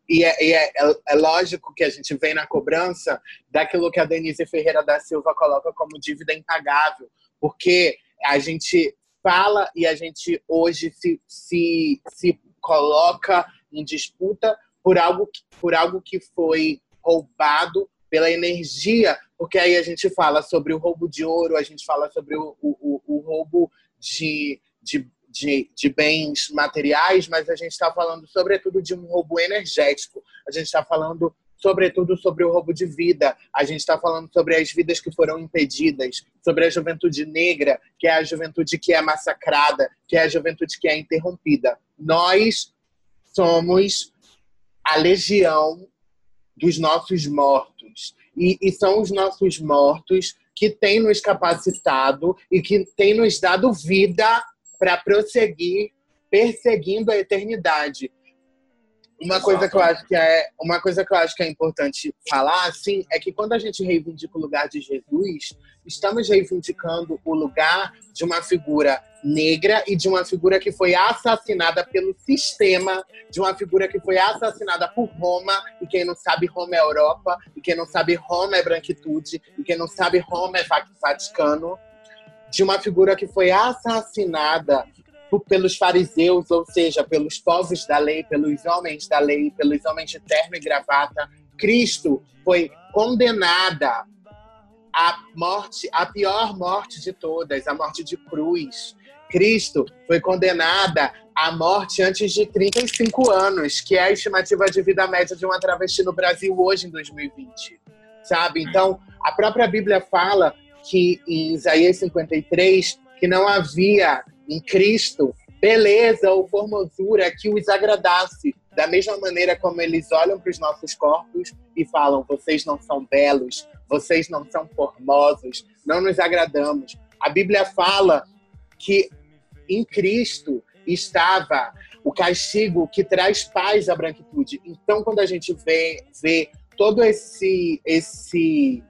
e, é, e é, é, é, lógico que a gente vem na cobrança daquilo que a Denise Ferreira da Silva coloca como dívida impagável, porque a gente fala e a gente hoje se, se, se coloca em disputa por algo, por algo que foi roubado pela energia, porque aí a gente fala sobre o roubo de ouro, a gente fala sobre o, o, o roubo de, de de, de bens materiais, mas a gente está falando, sobretudo, de um roubo energético. A gente está falando, sobretudo, sobre o roubo de vida. A gente está falando sobre as vidas que foram impedidas, sobre a juventude negra, que é a juventude que é massacrada, que é a juventude que é interrompida. Nós somos a legião dos nossos mortos. E, e, são os nossos mortos que têm nos capacitado e que têm nos dado vida para prosseguir perseguindo a eternidade. Uma coisa que eu acho que é uma coisa que eu acho que é importante falar assim é que quando a gente reivindica o lugar de Jesus, estamos reivindicando o lugar de uma figura negra e de uma figura que foi assassinada pelo sistema, de uma figura que foi assassinada por Roma, e quem não sabe Roma é Europa, e quem não sabe Roma é branquitude, e quem não sabe Roma é Vaticano de uma figura que foi assassinada pelos fariseus, ou seja, pelos povos da lei, pelos homens da lei, pelos homens de terno e gravata. Cristo foi condenada à morte, a pior morte de todas, a morte de cruz. Cristo foi condenada à morte antes de 35 anos, que é a estimativa de vida média de uma travesti no Brasil hoje, em 2020. Sabe? Então, a própria Bíblia fala que em Isaías 53 que não havia em Cristo beleza ou formosura que os agradasse, da mesma maneira como eles olham para os nossos corpos e falam: vocês não são belos, vocês não são formosos, não nos agradamos. A Bíblia fala que em Cristo estava o castigo que traz paz à branquitude. Então, quando a gente vê, vê todo esse esse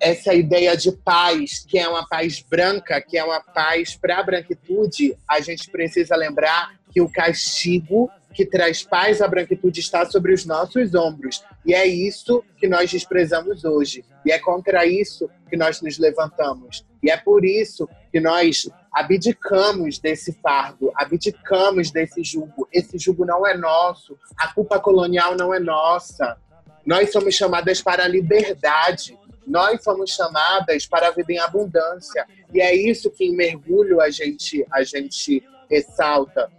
essa ideia de paz, que é uma paz branca, que é uma paz para a branquitude, a gente precisa lembrar que o castigo que traz paz à branquitude está sobre os nossos ombros. E é isso que nós desprezamos hoje. E é contra isso que nós nos levantamos. E é por isso que nós abdicamos desse fardo, abdicamos desse jugo. Esse jugo não é nosso, a culpa colonial não é nossa. Nós somos chamadas para a liberdade. Nós somos chamadas para a vida em abundância. E é isso que em mergulho a gente, a gente ressalta.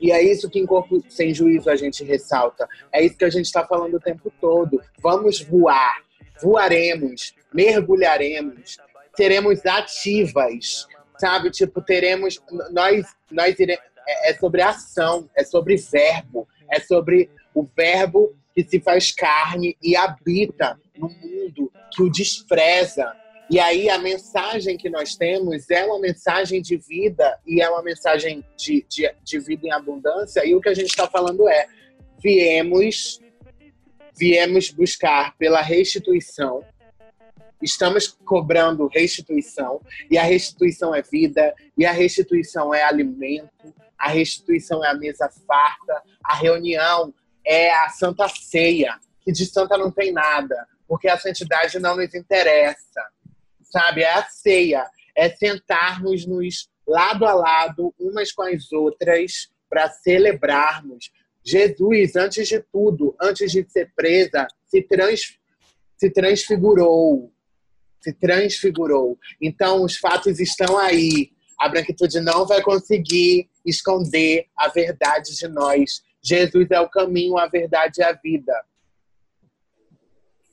E é isso que em Corpo Sem Juízo a gente ressalta. É isso que a gente está falando o tempo todo. Vamos voar, voaremos, mergulharemos, seremos ativas, sabe? Tipo, teremos. Nós, nós é, é sobre ação, é sobre verbo, é sobre o verbo que se faz carne e habita no mundo que o despreza. E aí a mensagem que nós temos é uma mensagem de vida e é uma mensagem de, de, de vida em abundância. E o que a gente está falando é: viemos, viemos buscar pela restituição. Estamos cobrando restituição, e a restituição é vida, e a restituição é alimento, a restituição é a mesa farta, a reunião é a Santa Ceia, que de santa não tem nada, porque a santidade não nos interessa, sabe? É a ceia, é sentarmos-nos lado a lado, umas com as outras, para celebrarmos. Jesus, antes de tudo, antes de ser presa, se, trans, se transfigurou. Se transfigurou. Então, os fatos estão aí. A branquitude não vai conseguir esconder a verdade de nós. Jesus é o caminho, a verdade e a vida.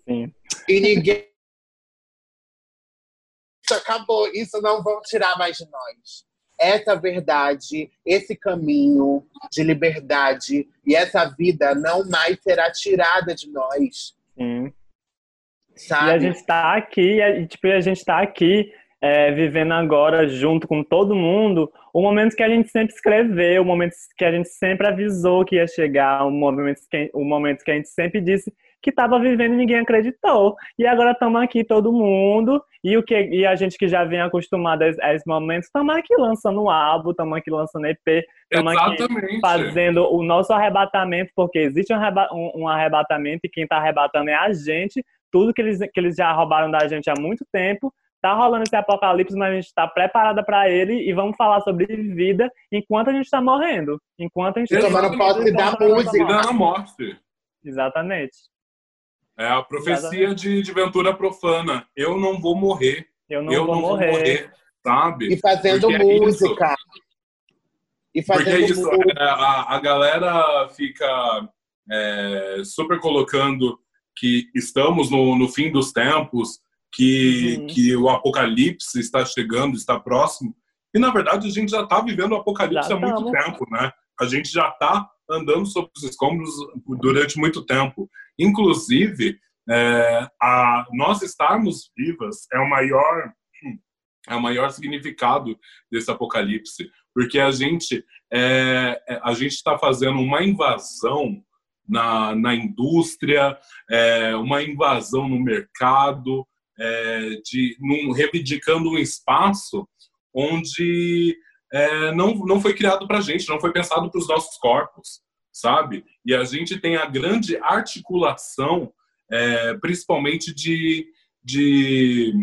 Sim. E ninguém. Isso acabou, isso não vão tirar mais de nós. Essa verdade, esse caminho de liberdade e essa vida não mais será tirada de nós. Sim. Sabe? E a gente está aqui, e tipo, a gente está aqui é, vivendo agora junto com todo mundo o momento que a gente sempre escreveu, o momento que a gente sempre avisou que ia chegar, o momento que, o momento que a gente sempre disse que estava vivendo e ninguém acreditou. E agora estamos aqui todo mundo, e o que e a gente que já vem acostumado a, a esses momentos, estamos aqui lançando álbum, estamos aqui lançando EP, estamos aqui fazendo o nosso arrebatamento, porque existe um, um, um arrebatamento e quem está arrebatando é a gente, tudo que eles, que eles já roubaram da gente há muito tempo, tá rolando esse apocalipse, mas a gente está preparada para ele e vamos falar sobre vida enquanto a gente está morrendo. Enquanto a gente está tomando posse da música. da morte. Exatamente. É a profecia de, de Ventura Profana. Eu não vou morrer. Eu não, eu vou, não morrer. vou, morrer. sabe? E fazendo Porque é música. É e fazendo Porque é isso, música. A, a galera fica é, super colocando que estamos no, no fim dos tempos, que, uhum. que o apocalipse está chegando, está próximo. E, na verdade, a gente já está vivendo o apocalipse já há muito tempo, né? A gente já está andando sobre os escombros durante muito tempo. Inclusive, é, a, nós estarmos vivas é o maior é o maior significado desse apocalipse, porque a gente é, é a gente está fazendo uma invasão na, na indústria, é, uma invasão no mercado, é, de num, reivindicando um espaço onde é, não, não foi criado para a gente, não foi pensado para os nossos corpos, sabe? E a gente tem a grande articulação, é, principalmente de, de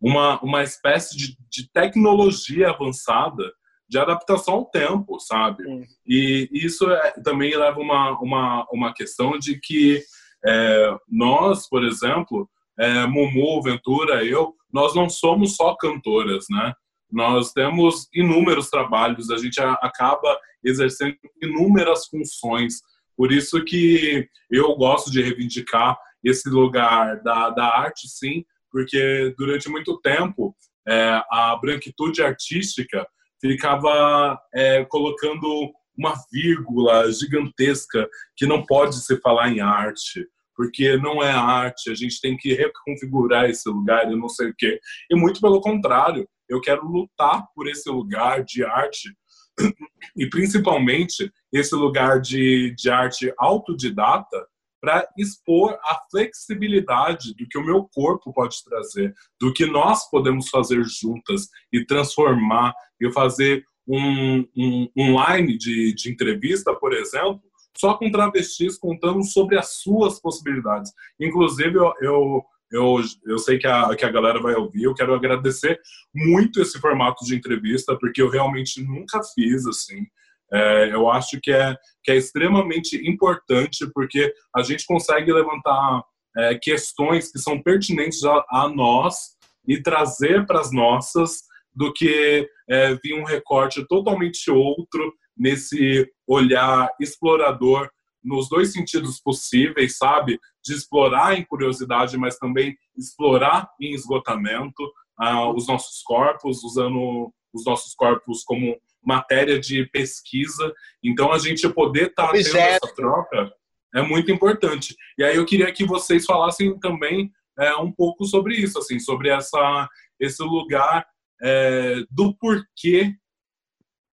uma, uma espécie de, de tecnologia avançada de adaptação ao tempo, sabe? Sim. E isso é, também leva uma, uma, uma questão de que é, nós, por exemplo, é, Mumu, Ventura, eu, nós não somos só cantoras, né? Nós temos inúmeros trabalhos, a gente acaba exercendo inúmeras funções. Por isso que eu gosto de reivindicar esse lugar da, da arte, sim, porque durante muito tempo é, a branquitude artística ficava é, colocando uma vírgula gigantesca que não pode se falar em arte porque não é arte, a gente tem que reconfigurar esse lugar e não sei o quê. E muito pelo contrário, eu quero lutar por esse lugar de arte e principalmente esse lugar de, de arte autodidata para expor a flexibilidade do que o meu corpo pode trazer, do que nós podemos fazer juntas e transformar e fazer um, um, um line de, de entrevista, por exemplo, só com travestis contando sobre as suas possibilidades. Inclusive, eu, eu, eu, eu sei que a, que a galera vai ouvir, eu quero agradecer muito esse formato de entrevista, porque eu realmente nunca fiz assim. É, eu acho que é, que é extremamente importante, porque a gente consegue levantar é, questões que são pertinentes a, a nós e trazer para as nossas do que é, vir um recorte totalmente outro nesse olhar explorador nos dois sentidos possíveis, sabe? De explorar em curiosidade, mas também explorar em esgotamento uh, os nossos corpos, usando os nossos corpos como matéria de pesquisa. Então, a gente poder estar tá tendo essa troca é muito importante. E aí eu queria que vocês falassem também é, um pouco sobre isso, assim, sobre essa, esse lugar é, do porquê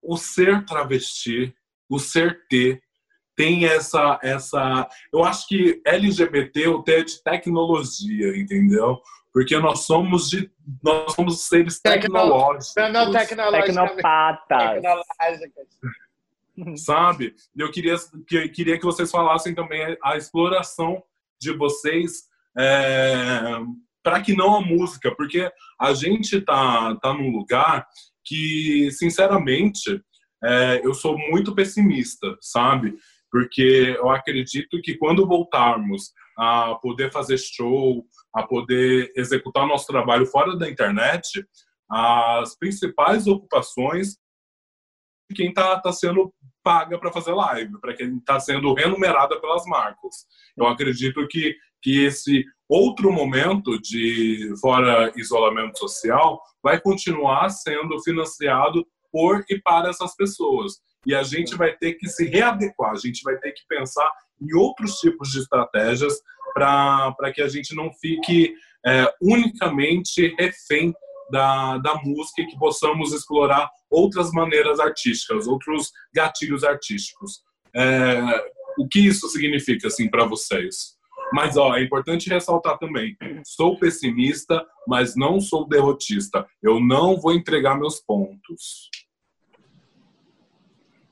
o ser travesti, o ser T, tem essa essa eu acho que LGBT o T é de tecnologia entendeu? Porque nós somos de nós somos seres tecnológicos. Não, não tecnopatas. Sabe? Eu queria que queria que vocês falassem também a exploração de vocês é, para que não a música porque a gente tá tá num lugar que, sinceramente, é, eu sou muito pessimista, sabe? Porque eu acredito que quando voltarmos a poder fazer show, a poder executar nosso trabalho fora da internet, as principais ocupações de quem está tá sendo paga para fazer live, para quem está sendo remunerada pelas marcas. Eu acredito que, que esse outro momento de fora isolamento social vai continuar sendo financiado por e para essas pessoas. E a gente vai ter que se readequar, a gente vai ter que pensar em outros tipos de estratégias para que a gente não fique é, unicamente refém da, da música e que possamos explorar outras maneiras artísticas, outros gatilhos artísticos. É, o que isso significa assim para vocês? Mas ó, é importante ressaltar também: sou pessimista, mas não sou derrotista. Eu não vou entregar meus pontos.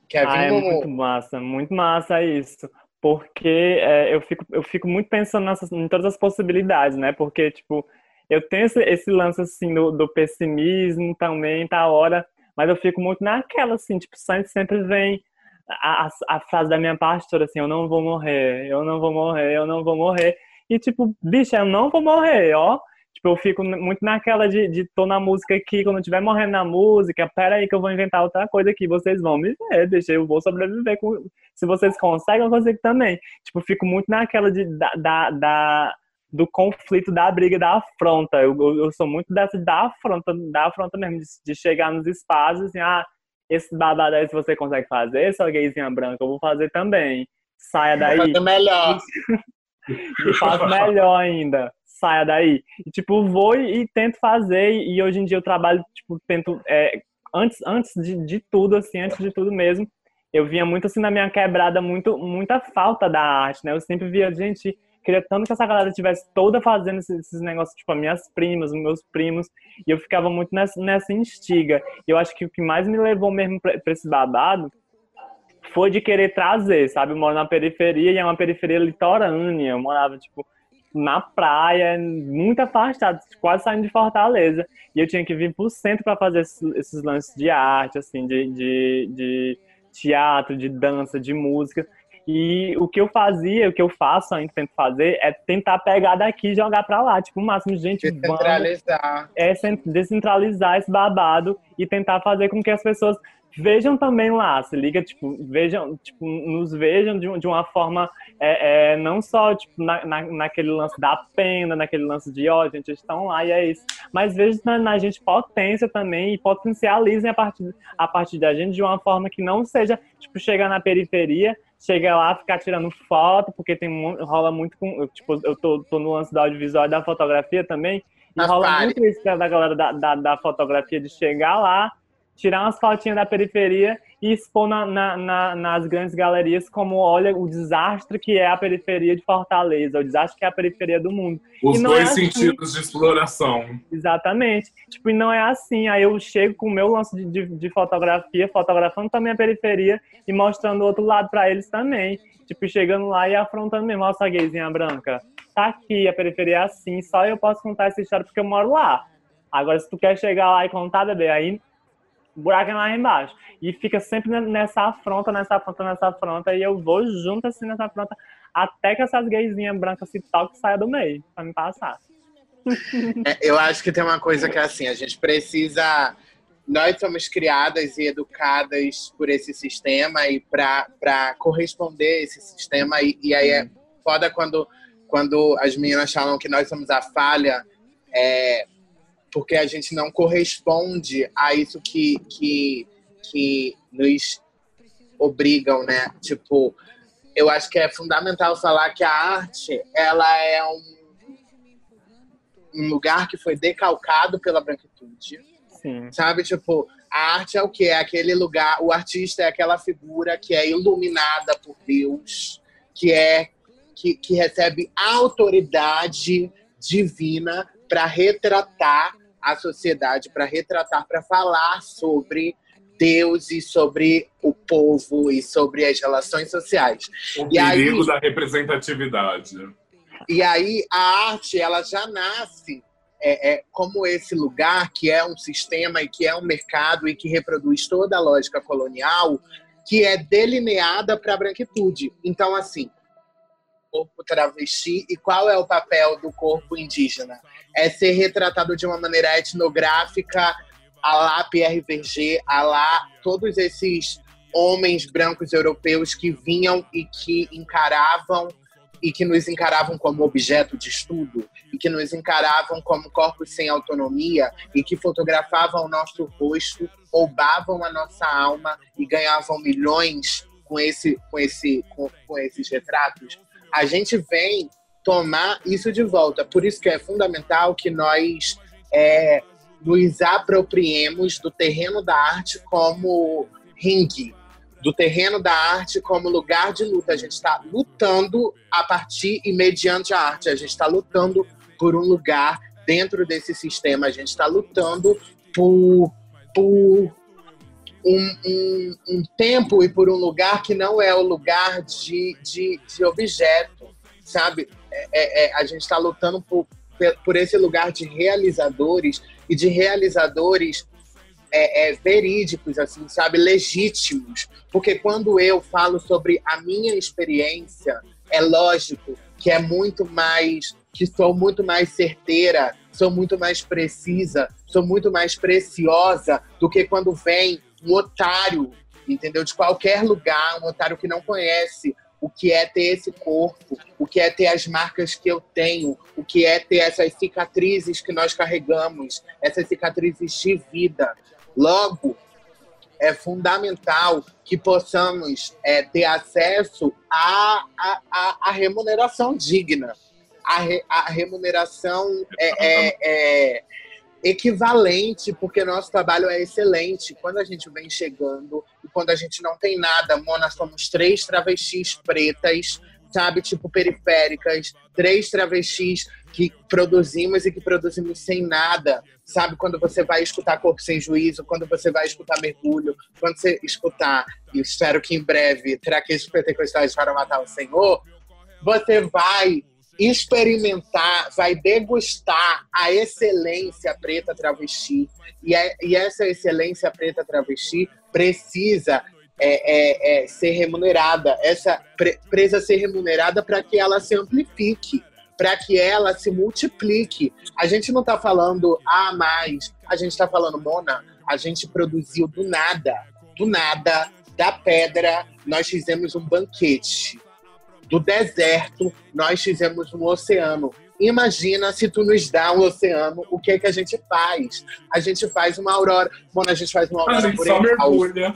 Kevin ah, é muito massa, muito massa isso. Porque é, eu, fico, eu fico muito pensando nessas, em todas as possibilidades, né? Porque, tipo, eu tenho esse, esse lance, assim, do, do, pessimismo também, tá hora, mas eu fico muito naquela, assim, tipo, sempre, sempre vem a, a, frase da minha pastora, assim, eu não vou morrer, eu não vou morrer, eu não vou morrer. E, tipo, bicho, eu não vou morrer, ó. Tipo, eu fico muito naquela de, de tô na música aqui, quando eu estiver morrendo na música, pera aí que eu vou inventar outra coisa aqui, vocês vão me ver, deixa, eu vou sobreviver. Com... Se vocês conseguem, eu consigo também. Tipo, fico muito naquela de, da, da, da do conflito, da briga, da afronta. Eu, eu, eu, sou muito dessa da afronta, da afronta mesmo, de, de chegar nos espaços assim, ah, esse babado aí, se você consegue fazer, sua gayzinha branca, eu vou fazer também. Saia daí. Vou fazer melhor. e faço melhor ainda. Saia daí. E, tipo, vou e, e, tento fazer. E hoje em dia eu trabalho, tipo, tento. É, antes antes de, de tudo, assim, antes de tudo mesmo, eu vinha muito assim na minha quebrada, muito, muita falta da arte, né? Eu sempre via gente queria tanto que essa galera estivesse toda fazendo esses, esses, negócios, tipo, as minhas primas, meus primos, e eu ficava muito nessa, nessa instiga. E eu acho que o que mais me levou mesmo pra, pra esse babado foi de querer trazer, sabe? Eu moro na periferia e é uma periferia litorânea. Eu morava, tipo, na praia, muito afastado, quase saindo de Fortaleza. E eu tinha que vir pro centro para fazer esses, esses, lances de arte, assim, de, de, de teatro, de dança, de música. E o que eu fazia, o que eu faço ainda, tento fazer, é tentar pegar daqui e jogar para lá. Tipo, o máximo de gente Descentralizar. é descentralizar esse babado e tentar fazer com que as pessoas vejam também lá, se liga, tipo, vejam, tipo, nos vejam de, de uma forma é, é, não só tipo, na, na, naquele lance da pena, naquele lance de ó, oh, gente, eles estão lá e é isso, mas vejam na, na, gente potência também e potencializem a partir, a partir da gente de uma forma que não seja, tipo, chegar na periferia, chegar lá, ficar tirando foto, porque tem rola muito com, tipo, eu tô, tô no lance do audiovisual e da fotografia também, e rola muito isso da galera da, da, da fotografia de chegar lá, tirar umas fotinhas da periferia e expor na, na, na, nas grandes galerias como olha o desastre que é a periferia de Fortaleza, o desastre que é a periferia do mundo. Os dois é assim. sentidos de exploração. Exatamente. Tipo, e não é assim. Aí eu chego com o meu lance de, de, de fotografia, fotografando também a periferia e mostrando o outro lado para eles também. Tipo, chegando lá e afrontando mesmo, nossa gayzinha branca, tá aqui, a periferia é assim, só eu posso contar essa história porque eu moro lá. Agora, se tu quer chegar lá e contar, bebê, aí o buraco é lá embaixo. E fica sempre nessa afronta, nessa afronta, nessa afronta, e eu vou junto assim nessa afronta, até que essas gaysinhas brancas se toquem e saia do meio, pra me passar. É, eu acho que tem uma coisa que é assim, a gente precisa. Nós somos criadas e educadas por esse sistema e para corresponder a esse sistema. E, e, aí é foda quando, quando as meninas falam que nós somos a falha. É, porque a gente não corresponde a isso que, que, que nos obrigam, né? Tipo, eu acho que é fundamental falar que a arte, ela é um, um lugar que foi decalcado pela branquitude. Sim. Sabe? Tipo, a arte é o que? É aquele lugar, o artista é aquela figura que é iluminada por Deus, que é que, que recebe autoridade divina para retratar a sociedade, para retratar, para falar sobre Deus e sobre o povo e sobre as relações sociais. O e perigo aí, da representatividade. E aí a arte ela já nasce é, é, como esse lugar que é um sistema e que é um mercado e que reproduz toda a lógica colonial que é delineada para a branquitude. Então, assim, corpo travesti e qual é o papel do corpo indígena? É ser retratado de uma maneira etnográfica, a lá Pierre Verger, a lá todos esses homens brancos europeus que vinham e que encaravam e que nos encaravam como objeto de estudo e que nos encaravam como corpos sem autonomia e que fotografavam o nosso rosto, roubavam a nossa alma e ganhavam milhões com esse com esse com, com esses retratos, a gente vem tomar isso de volta. Por isso que é fundamental que nós é, nos apropriemos do terreno da arte como ringue, do terreno da arte como lugar de luta. A gente está lutando a partir e mediante a arte. A gente está lutando por um lugar dentro desse sistema. A gente está lutando por, por um, um, um, tempo e por um lugar que não é o lugar de, de, de objeto, sabe? É, é, é a gente está lutando por, por esse lugar de realizadores e de realizadores é, é, verídicos, assim, sabe, legítimos. Porque quando eu falo sobre a minha experiência, é lógico que é muito mais, que sou muito mais certeira, sou muito mais precisa, sou muito mais preciosa do que quando vem um otário, entendeu? De qualquer lugar, um otário que não conhece o que é ter esse corpo, o que é ter as marcas que eu tenho, o que é ter essas cicatrizes que nós carregamos, essas cicatrizes de vida, Logo, é fundamental que possamos é, ter acesso à, à, à, remuneração digna, à, re, remuneração é, é, é, equivalente, porque nosso trabalho é excelente. Quando a gente vem chegando e quando a gente não tem nada, Mona, somos três travestis pretas, sabe, tipo periféricas, três travestis que produzimos e que produzimos sem nada, sabe? Quando você vai escutar Corpo Sem Juízo, quando você vai escutar Mergulho, quando você escutar, e espero que em breve, Traquejos Pentecostais para Matar o Senhor, você vai experimentar, vai degustar a excelência preta travesti. E, é, e essa excelência preta travesti precisa é, é, é, ser remunerada, essa pre, presa ser remunerada para que ela se amplifique, para que ela se multiplique. A gente não está falando a ah, mais, a gente está falando, Mona, a gente produziu do nada, do nada, da pedra, nós fizemos um banquete. Do deserto, nós fizemos um oceano. Imagina se tu nos dá um oceano, o que é que a gente faz? A gente faz uma aurora. Mona, a gente faz uma aurora a gente só mergulha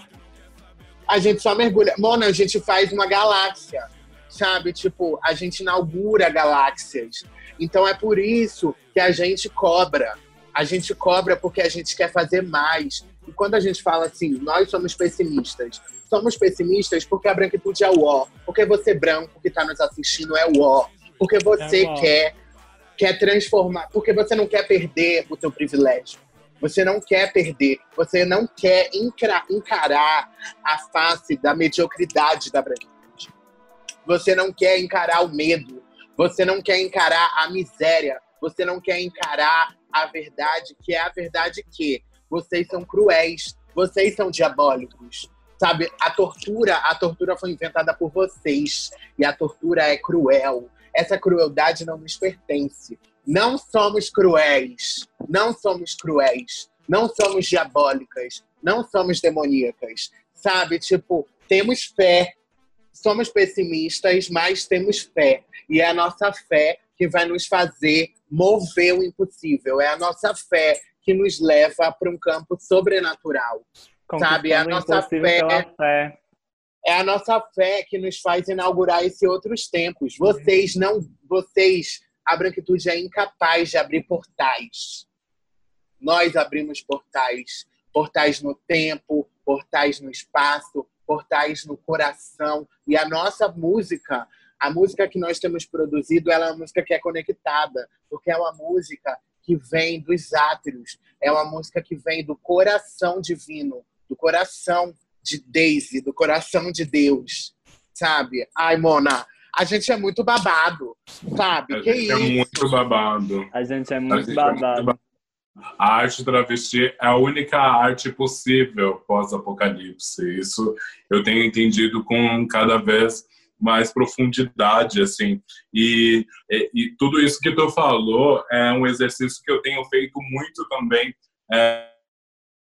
a gente só mergulha. Mona, a gente faz uma galáxia, sabe? Tipo, a gente inaugura galáxias. Então é por isso que a gente cobra. A gente cobra porque a gente quer fazer mais. E quando a gente fala assim, nós somos pessimistas, somos pessimistas porque a branquitude é o ó. Porque você branco que está nos assistindo é o ó. Porque você é quer, quer transformar, porque você não quer perder o seu privilégio. Você não quer perder, você não quer encarar a face da mediocridade da branquitude. Você não quer encarar o medo, você não quer encarar a miséria, você não quer encarar a verdade, que é a verdade que vocês são cruéis, vocês são diabólicos. Sabe, a tortura, a tortura foi inventada por vocês e a tortura é cruel. Essa crueldade não nos pertence. Não somos cruéis, não somos cruéis, não somos diabólicas, não somos demoníacas, sabe? Tipo, temos fé, somos pessimistas, mas temos fé. E é a nossa fé que vai nos fazer mover o impossível. É a nossa fé que nos leva para um campo sobrenatural. Sabe? É a nossa fé, fé. É a nossa fé que nos faz inaugurar esses outros tempos. Vocês não, vocês a branquitude é incapaz de abrir portais. Nós abrimos portais, portais no tempo, portais no espaço, portais no coração. E a nossa música, a música que nós temos produzido, ela é uma música que é conectada, porque é uma música que vem dos átrios, é uma música que vem do coração divino, do coração de Daisy, do coração de Deus, sabe? Ai, Mona, a gente é muito babado, sabe? A que gente é isso? é muito babado. A gente é muito babado. É muito A arte travesti é a única arte possível pós-apocalipse. Isso eu tenho entendido com cada vez mais profundidade, assim. E, e, e tudo isso que tu falou é um exercício que eu tenho feito muito também é,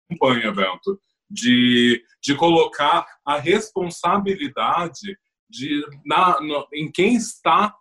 acompanha, evento, de, de colocar a responsabilidade de na, em quem está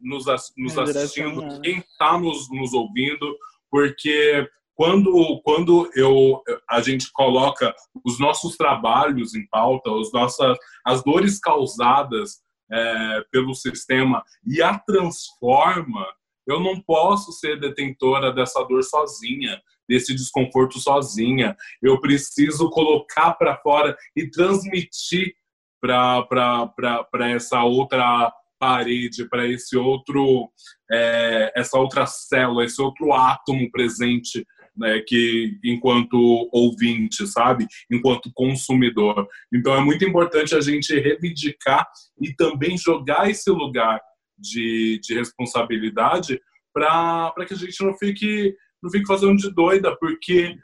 nos, nos assistindo, quem está nos, nos ouvindo, porque quando, quando eu, a gente coloca os nossos trabalhos em pauta, os nossas, as dores causadas é, pelo sistema e a transforma, eu não posso ser detentora dessa dor sozinha, desse desconforto sozinha. Eu preciso colocar para fora e transmitir para essa outra parede, para esse outro, é, essa outra célula, esse outro átomo presente né, que enquanto ouvinte, sabe? Enquanto consumidor. Então é muito importante a gente reivindicar e também jogar esse lugar de, de responsabilidade para que a gente não fique, não fique fazendo de doida, porque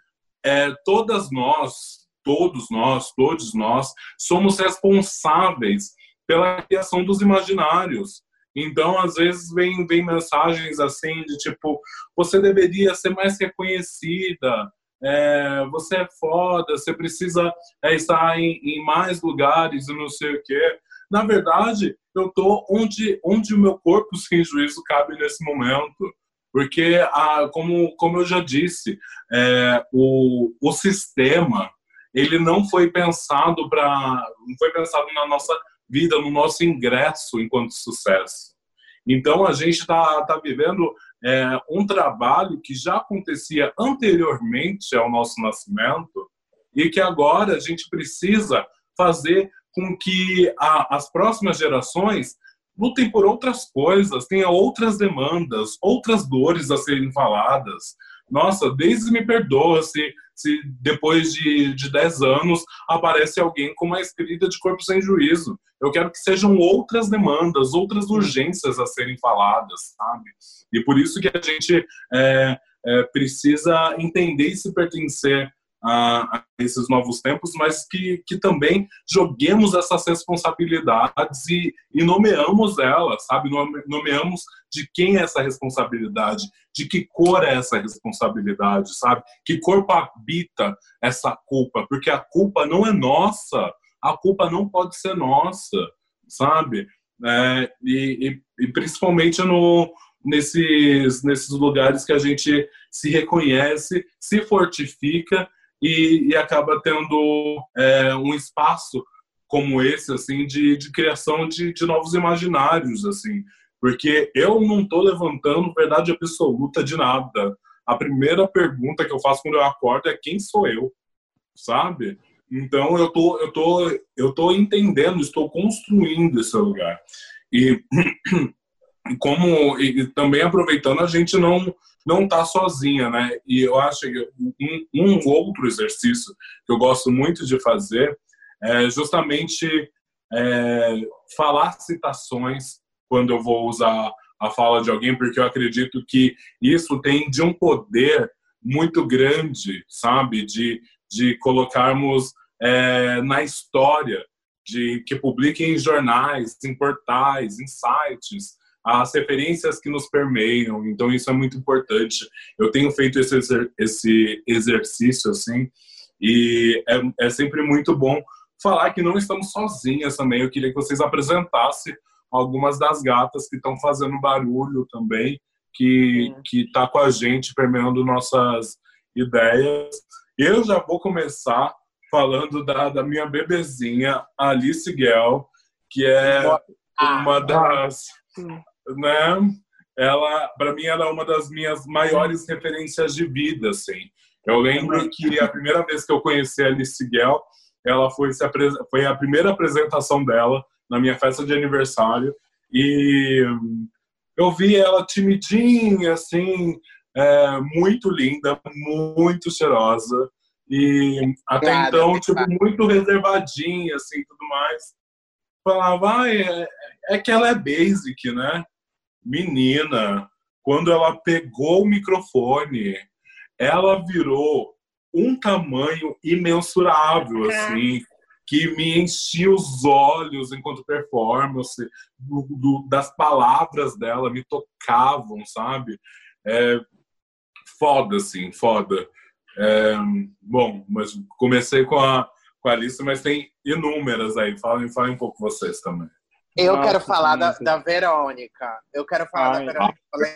é, todas nós, todos nós, todos nós, somos responsáveis pela criação dos imaginários. Então, às vezes, vem, vem mensagens assim de tipo, você deveria ser mais reconhecida, é, você é foda, você precisa é, estar em, em, mais lugares e não sei o quê. Na verdade, eu tô onde, onde o meu corpo sem juízo cabe nesse momento. Porque, a, como, como eu já disse, é, o, o sistema ele não foi pensado para não foi pensado na nossa vida, no nosso ingresso enquanto sucesso. Então, a gente está tá vivendo é, um trabalho que já acontecia anteriormente ao nosso nascimento e que agora a gente precisa fazer com que a, as próximas gerações lutem por outras coisas, tenham outras demandas, outras dores a serem faladas. Nossa, desde me perdoa se se depois de, de 10 anos aparece alguém com uma escrita de corpo sem juízo. Eu quero que sejam outras demandas, outras urgências a serem faladas, sabe? E por isso que a gente é, é, precisa entender e se pertencer a, a, esses novos tempos, mas que, que também joguemos essas responsabilidades e, e nomeamos elas, sabe? Nomeamos de quem é essa responsabilidade, de que cor é essa responsabilidade, sabe? Que corpo habita essa culpa, porque a culpa não é nossa, a culpa não pode ser nossa, sabe? É, e, e, e principalmente no, nesses, nesses lugares que a gente se reconhece, se fortifica e, e acaba tendo é, um espaço como esse, assim, de, de criação de, de novos imaginários, assim. Porque eu não estou levantando verdade absoluta de nada. A primeira pergunta que eu faço quando eu acordo é quem sou eu, sabe? Então eu tô, eu tô, eu tô entendendo, estou construindo esse lugar. E como e também aproveitando a gente não não tá sozinha, né? E eu acho que um, um, outro exercício que eu gosto muito de fazer é justamente é, falar citações quando eu vou usar a fala de alguém, porque eu acredito que isso tem de um poder muito grande, sabe? De, de colocarmos é, na história, de que publiquem em jornais, em portais, em sites, as referências que nos permeiam. Então isso é muito importante. Eu tenho feito esse, esse exercício assim e é, é sempre muito bom falar que não estamos sozinhas também. Eu queria que vocês apresentassem algumas das gatas que estão fazendo barulho também, que que tá com a gente permeando nossas ideias. Eu já vou começar falando da, da minha bebezinha Alice Guel, que é uma das né? Ela, para mim, ela é uma das minhas maiores referências de vida, assim. Eu lembro que a primeira vez que eu conheci a Alice Guel, ela foi, se foi a primeira apresentação dela na minha festa de aniversário e eu vi ela timidinha, assim, é, muito linda, muito cheirosa e até claro, então, tipo, muito reservadinha, assim, tudo mais. Falava, ah, é, é que ela é basic, né? Menina, quando ela pegou o microfone, ela virou um tamanho imensurável, assim, que me enchia os olhos enquanto performance, do, do, das palavras dela me tocavam, sabe? É, foda, assim, foda. É, bom, mas comecei com a, com a lista, mas tem inúmeras aí. Falem, falem um pouco vocês também. Eu Nossa, quero falar da, da, Verônica. Eu quero falar Ai. da Verônica. Falei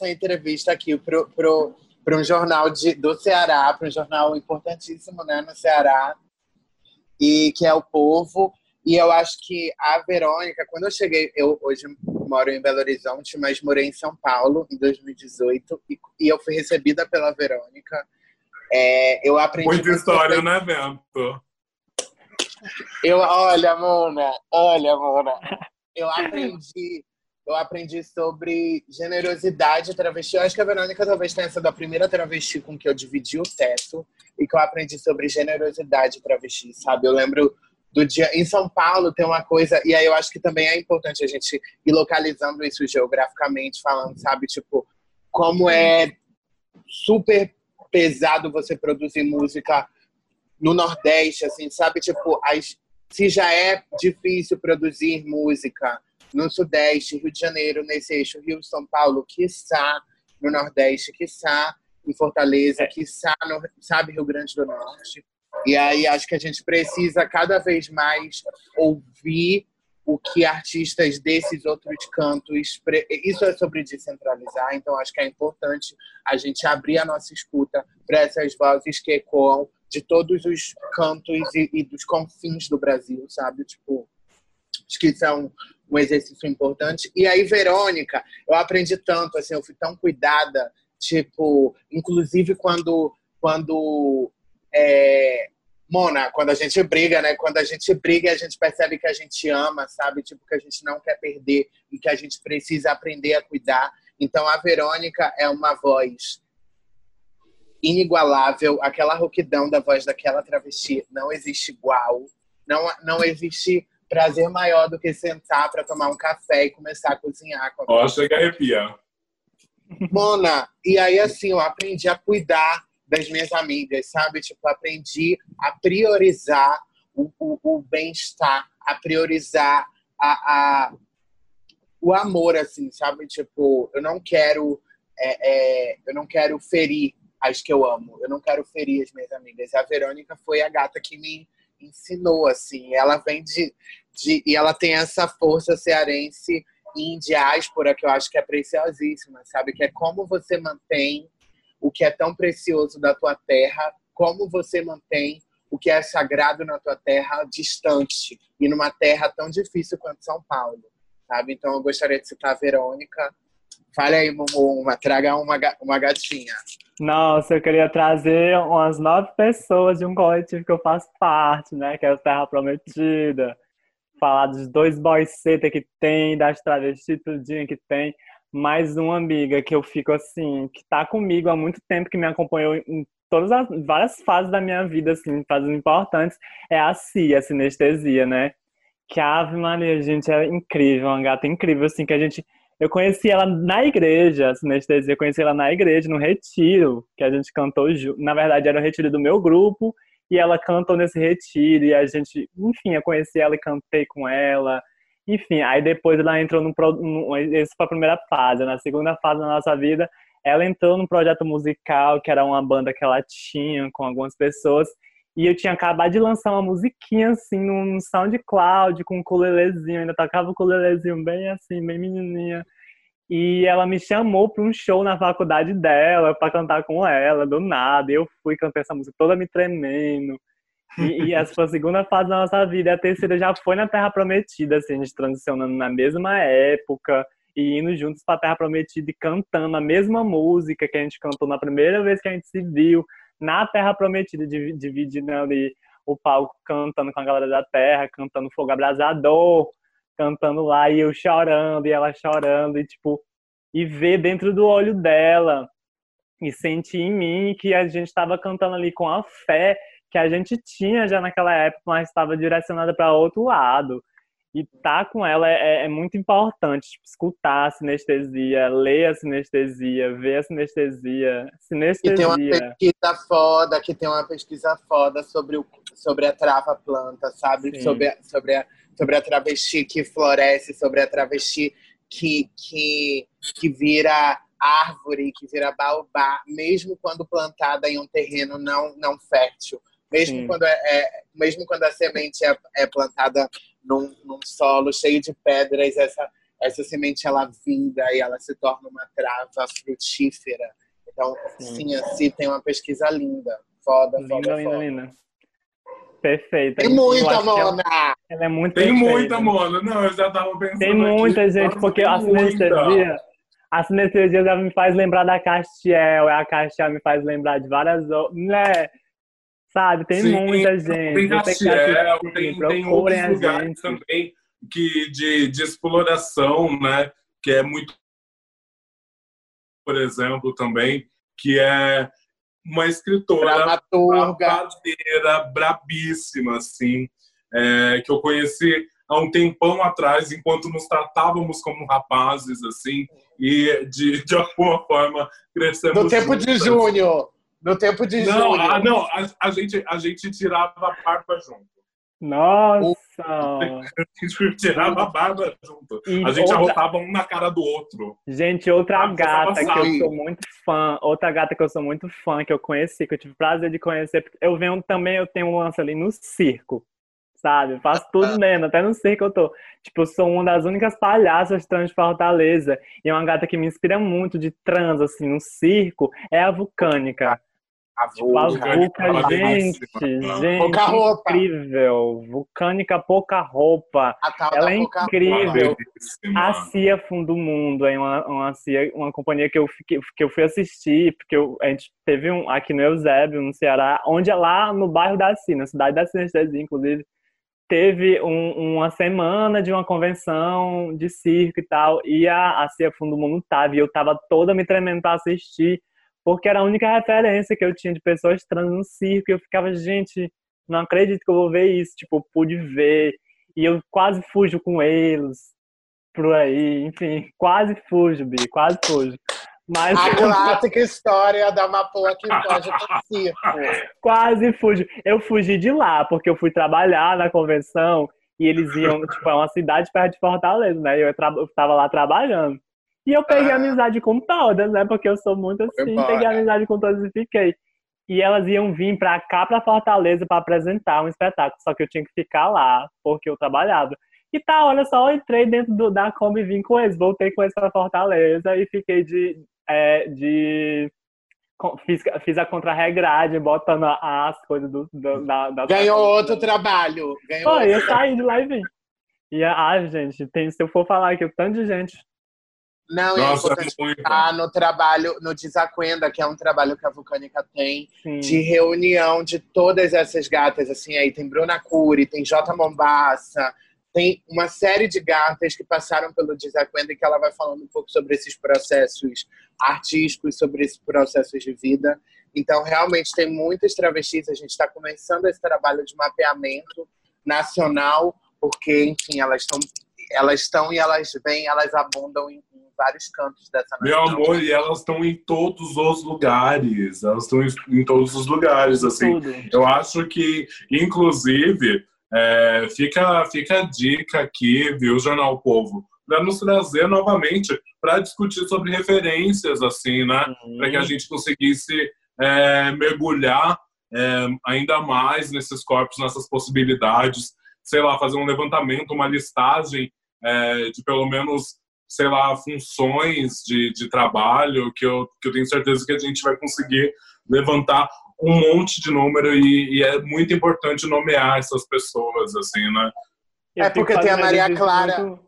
essa entrevista aqui pro, pro, pro um jornal de, do Ceará, para um jornal importantíssimo né, no Ceará, e que é o Povo. E eu acho que a Verônica, quando eu cheguei, eu hoje moro em Belo Horizonte, mas morei em São Paulo em 2018 e, e eu fui recebida pela Verônica. É, eu aprendi. Muita história, né, Bento? Eu, olha, Mona, olha, Mona. Eu aprendi, eu aprendi sobre generosidade travesti. Eu acho que a Verônica talvez tenha sido a primeira travesti com que eu dividi o teto e que eu aprendi sobre generosidade travesti, sabe? Eu lembro do dia em São Paulo tem uma coisa e aí eu acho que também é importante a gente ir localizando isso geograficamente falando, sabe, tipo como é super pesado você produzir música no Nordeste, assim, sabe? Tipo, as, se já é difícil produzir música no Sudeste, Rio de Janeiro, nesse eixo Rio-São Paulo, quiçá no Nordeste, quiçá em Fortaleza, é. quiçá no, sabe, Rio Grande do Norte. E aí acho que a gente precisa cada vez mais ouvir o que artistas desses outros cantos. Isso é sobre descentralizar, então acho que é importante a gente abrir a nossa escuta para essas vozes que ecoam de todos os cantos e, e, dos confins do Brasil, sabe? Tipo, acho que isso é um, um exercício importante. E aí, Verônica, eu aprendi tanto, assim, eu fui tão cuidada, tipo, inclusive quando, quando é, Mona, quando a gente briga, né? Quando a gente briga, a gente percebe que a gente ama, sabe? Tipo, que a gente não quer perder e que a gente precisa aprender a cuidar. Então, a Verônica é uma voz inigualável. Aquela rouquidão da voz daquela travesti não existe igual. Não, não existe prazer maior do que sentar para tomar um café e começar a cozinhar. Com Ó, chega a arrepiar. Mona, e aí assim, eu aprendi a cuidar das minhas amigas, sabe? Tipo, aprendi a priorizar o, o, o bem-estar, a priorizar a, a, o amor, assim, sabe? Tipo, eu não quero é, é, eu não quero ferir as que eu amo, eu não quero ferir as minhas amigas. A Verônica foi a gata que me ensinou, assim. Ela vem de, de e ela tem essa força cearense em diáspora que eu acho que é preciosíssima, sabe? Que é como você mantém o que é tão precioso da tua terra, como você mantém o que é sagrado na tua terra distante e numa terra tão difícil quanto São Paulo, sabe? Então eu gostaria de citar a Verônica. Fale aí, Mumu, uma, traga uma, uma gatinha. Nossa, eu queria trazer umas nove pessoas de um coletivo que eu faço parte, né? Que é o Terra Prometida. Falar dos dois boys que tem, das travestis tudinho que tem mais uma amiga que eu fico assim, que tá comigo há muito tempo, que me acompanhou em todas as várias fases da minha vida, assim, fases importantes, é a Cia, a sinestesia, né? Que a Ave Maria, gente, é incrível, uma gata incrível, assim, que a gente. Eu conheci ela na igreja, a sinestesia, eu conheci ela na igreja, no retiro, que a gente cantou. Na verdade, era o retiro do meu grupo, e ela cantou nesse retiro, e a gente, enfim, eu conheci ela e cantei com ela. Enfim, aí depois ela entrou no essa foi a primeira fase. Na segunda fase da nossa vida, ela entrou num projeto musical, que era uma banda que ela tinha com algumas pessoas. E eu tinha acabado de lançar uma musiquinha assim num SoundCloud com um ukulelezinho, ainda tocava o ukulelezinho bem assim, bem menininha. E ela me chamou para um show na faculdade dela para cantar com ela, do nada. Eu fui cantar essa música toda me tremendo. E, e, essa foi a segunda fase da nossa vida. A terceira já foi na Terra Prometida, assim, a gente transicionando na mesma época e indo juntos para a Terra Prometida e cantando a mesma música que a gente cantou na primeira vez que a gente se viu na Terra Prometida, dividindo ali o palco, cantando com a galera da Terra, cantando Fogo Abrasador, cantando lá e eu chorando e ela chorando e tipo e ver dentro do olho dela e sentir em mim que a gente estava cantando ali com a fé que a gente tinha já naquela época, mas estava direcionada para outro lado. E estar tá com ela é, é muito importante, tipo, escutar a sinestesia, ler a sinestesia, ver a sinestesia. Sinestesia. E tem uma pesquisa foda, que tem uma pesquisa foda sobre, o, sobre a trava planta, sabe? Sobre a, sobre, a, sobre a travesti que floresce, sobre a travesti que, que, que vira árvore, que vira baobá, mesmo quando plantada em um terreno não, não fértil mesmo quando, é, é, mesmo quando a semente é, é, plantada num, num solo cheio de pedras, essa, essa semente ela vinda e ela se torna uma trava frutífera. Então, sim, sim assim, tem uma pesquisa linda. Foda, linda, foda, linda, foda. linda. Perfeita. Tem muita, Mona! Ela, ela, é muito Tem perfeita. muita, Mona. Não, eu já tava pensando Tem muita, aqui. gente, Nossa, porque a sinestesia... A sinestesia já me faz lembrar da Castiel, a Castiel me faz lembrar de várias outras. Né? Sabe, tem Sim, muita gente. Tem Castiel, tem, tem procurem outros a lugares gente. também que, de, de exploração, né? Que é muito, por exemplo, também, que é uma escritora babadeira, brabíssima, assim, é, que eu conheci há um tempão atrás, enquanto nos tratávamos como rapazes, assim, e de, de alguma forma crescemos No tempo de juntas. No tempo de Não, junho. ah, não a, a gente, a gente tirava a barba junto. Nossa! A gente tirava a barba junto. E A gente outra- arrotava um na cara do outro. Gente, outra Ah, gata que eu sabe. sou muito fã, outra gata que eu sou muito fã, que eu conheci, que eu tive o prazer de conhecer, porque eu venho também, eu tenho um lance ali no circo, sabe? Eu faço tudo mesmo, até no circo eu tô. Tipo, eu sou uma das únicas palhaças trans de Fortaleza, e é uma gata que me inspira muito de trans, assim, no circo, é a Vulcânica. A Tipo, a vulca. Gente, belíssima. gente, Pouca roupa. incrível. Vulcânica, pouca roupa. Ela é incrível. A CIA Fundo do Mundo é uma, uma, CIA, uma companhia que eu, fiquei, que eu fui assistir, porque eu- a gente teve um aqui no Eusébio, no Ceará, onde é lá no bairro da CIA, na cidade da Sinestesia, inclusive, teve um- uma semana de uma convenção de circo e tal, e a, a CIA Fundo do Mundo tava, e eu tava toda me tremendo pra assistir, porque era a única referência que eu tinha de pessoas trans no circo, e eu ficava, gente, não acredito que eu vou ver isso, tipo, eu pude ver, e eu quase fujo com eles, por aí, enfim, quase fujo, Bi, quase fujo. Mas A clássica história da Mapoa que foge do circo. quase fujo. Eu fugi de lá, porque eu fui trabalhar na convenção e eles iam, tipo, é uma cidade perto de Fortaleza, né? Eu, eu tava lá trabalhando. E eu peguei Ah. amizade com todas, né? Porque eu sou muito assim, embora. peguei amizade com todas e fiquei. E elas iam vir pra cá, pra Fortaleza, pra apresentar um espetáculo. Só que eu tinha que ficar lá, porque eu trabalhava. E tá, olha só, eu entrei dentro do, da Kombi e vim com eles. Voltei com eles pra Fortaleza e fiquei de. é, de fiz, fiz a contrarregragem, botando as coisas do, do, da, da. Ganhou outro trabalho. Ganhou Foi, eu outro saí de lá e vim. E, ah, gente, tem, se eu for falar aqui, o tanto de gente. Não, é Nossa, importante muito. no trabalho, no Desacuenda, que é um trabalho que a Vulcânica tem, Sim. de reunião de todas essas gatas, assim, aí tem Bruna Cury, tem J. Mombassa, tem uma série de gatas que passaram pelo Desacuenda e que ela vai falando um pouco sobre esses processos artísticos, sobre esses processos de vida. Então, realmente, tem muitas travestis, a gente está começando esse trabalho de mapeamento nacional, porque, enfim, elas estão elas estão e elas vêm, elas abundam em vários cantos dessa Meu nação. amor, e elas estão em todos os lugares. Elas estão em, em todos os lugares, assim. Tudo. Eu acho que, inclusive, é, fica, fica a dica aqui, viu, Jornal Povo, para nos trazer novamente para discutir sobre referências, assim, né? Para que a gente conseguisse é, mergulhar é, ainda mais nesses corpos, nessas possibilidades, sei lá, fazer um levantamento, uma listagem é, de pelo menos, sei lá, funções de, de trabalho que eu, que eu tenho certeza que a gente vai conseguir levantar um monte de número e, e é muito importante nomear essas pessoas, assim, né? Eu É porque tem a Maria Clara. muito-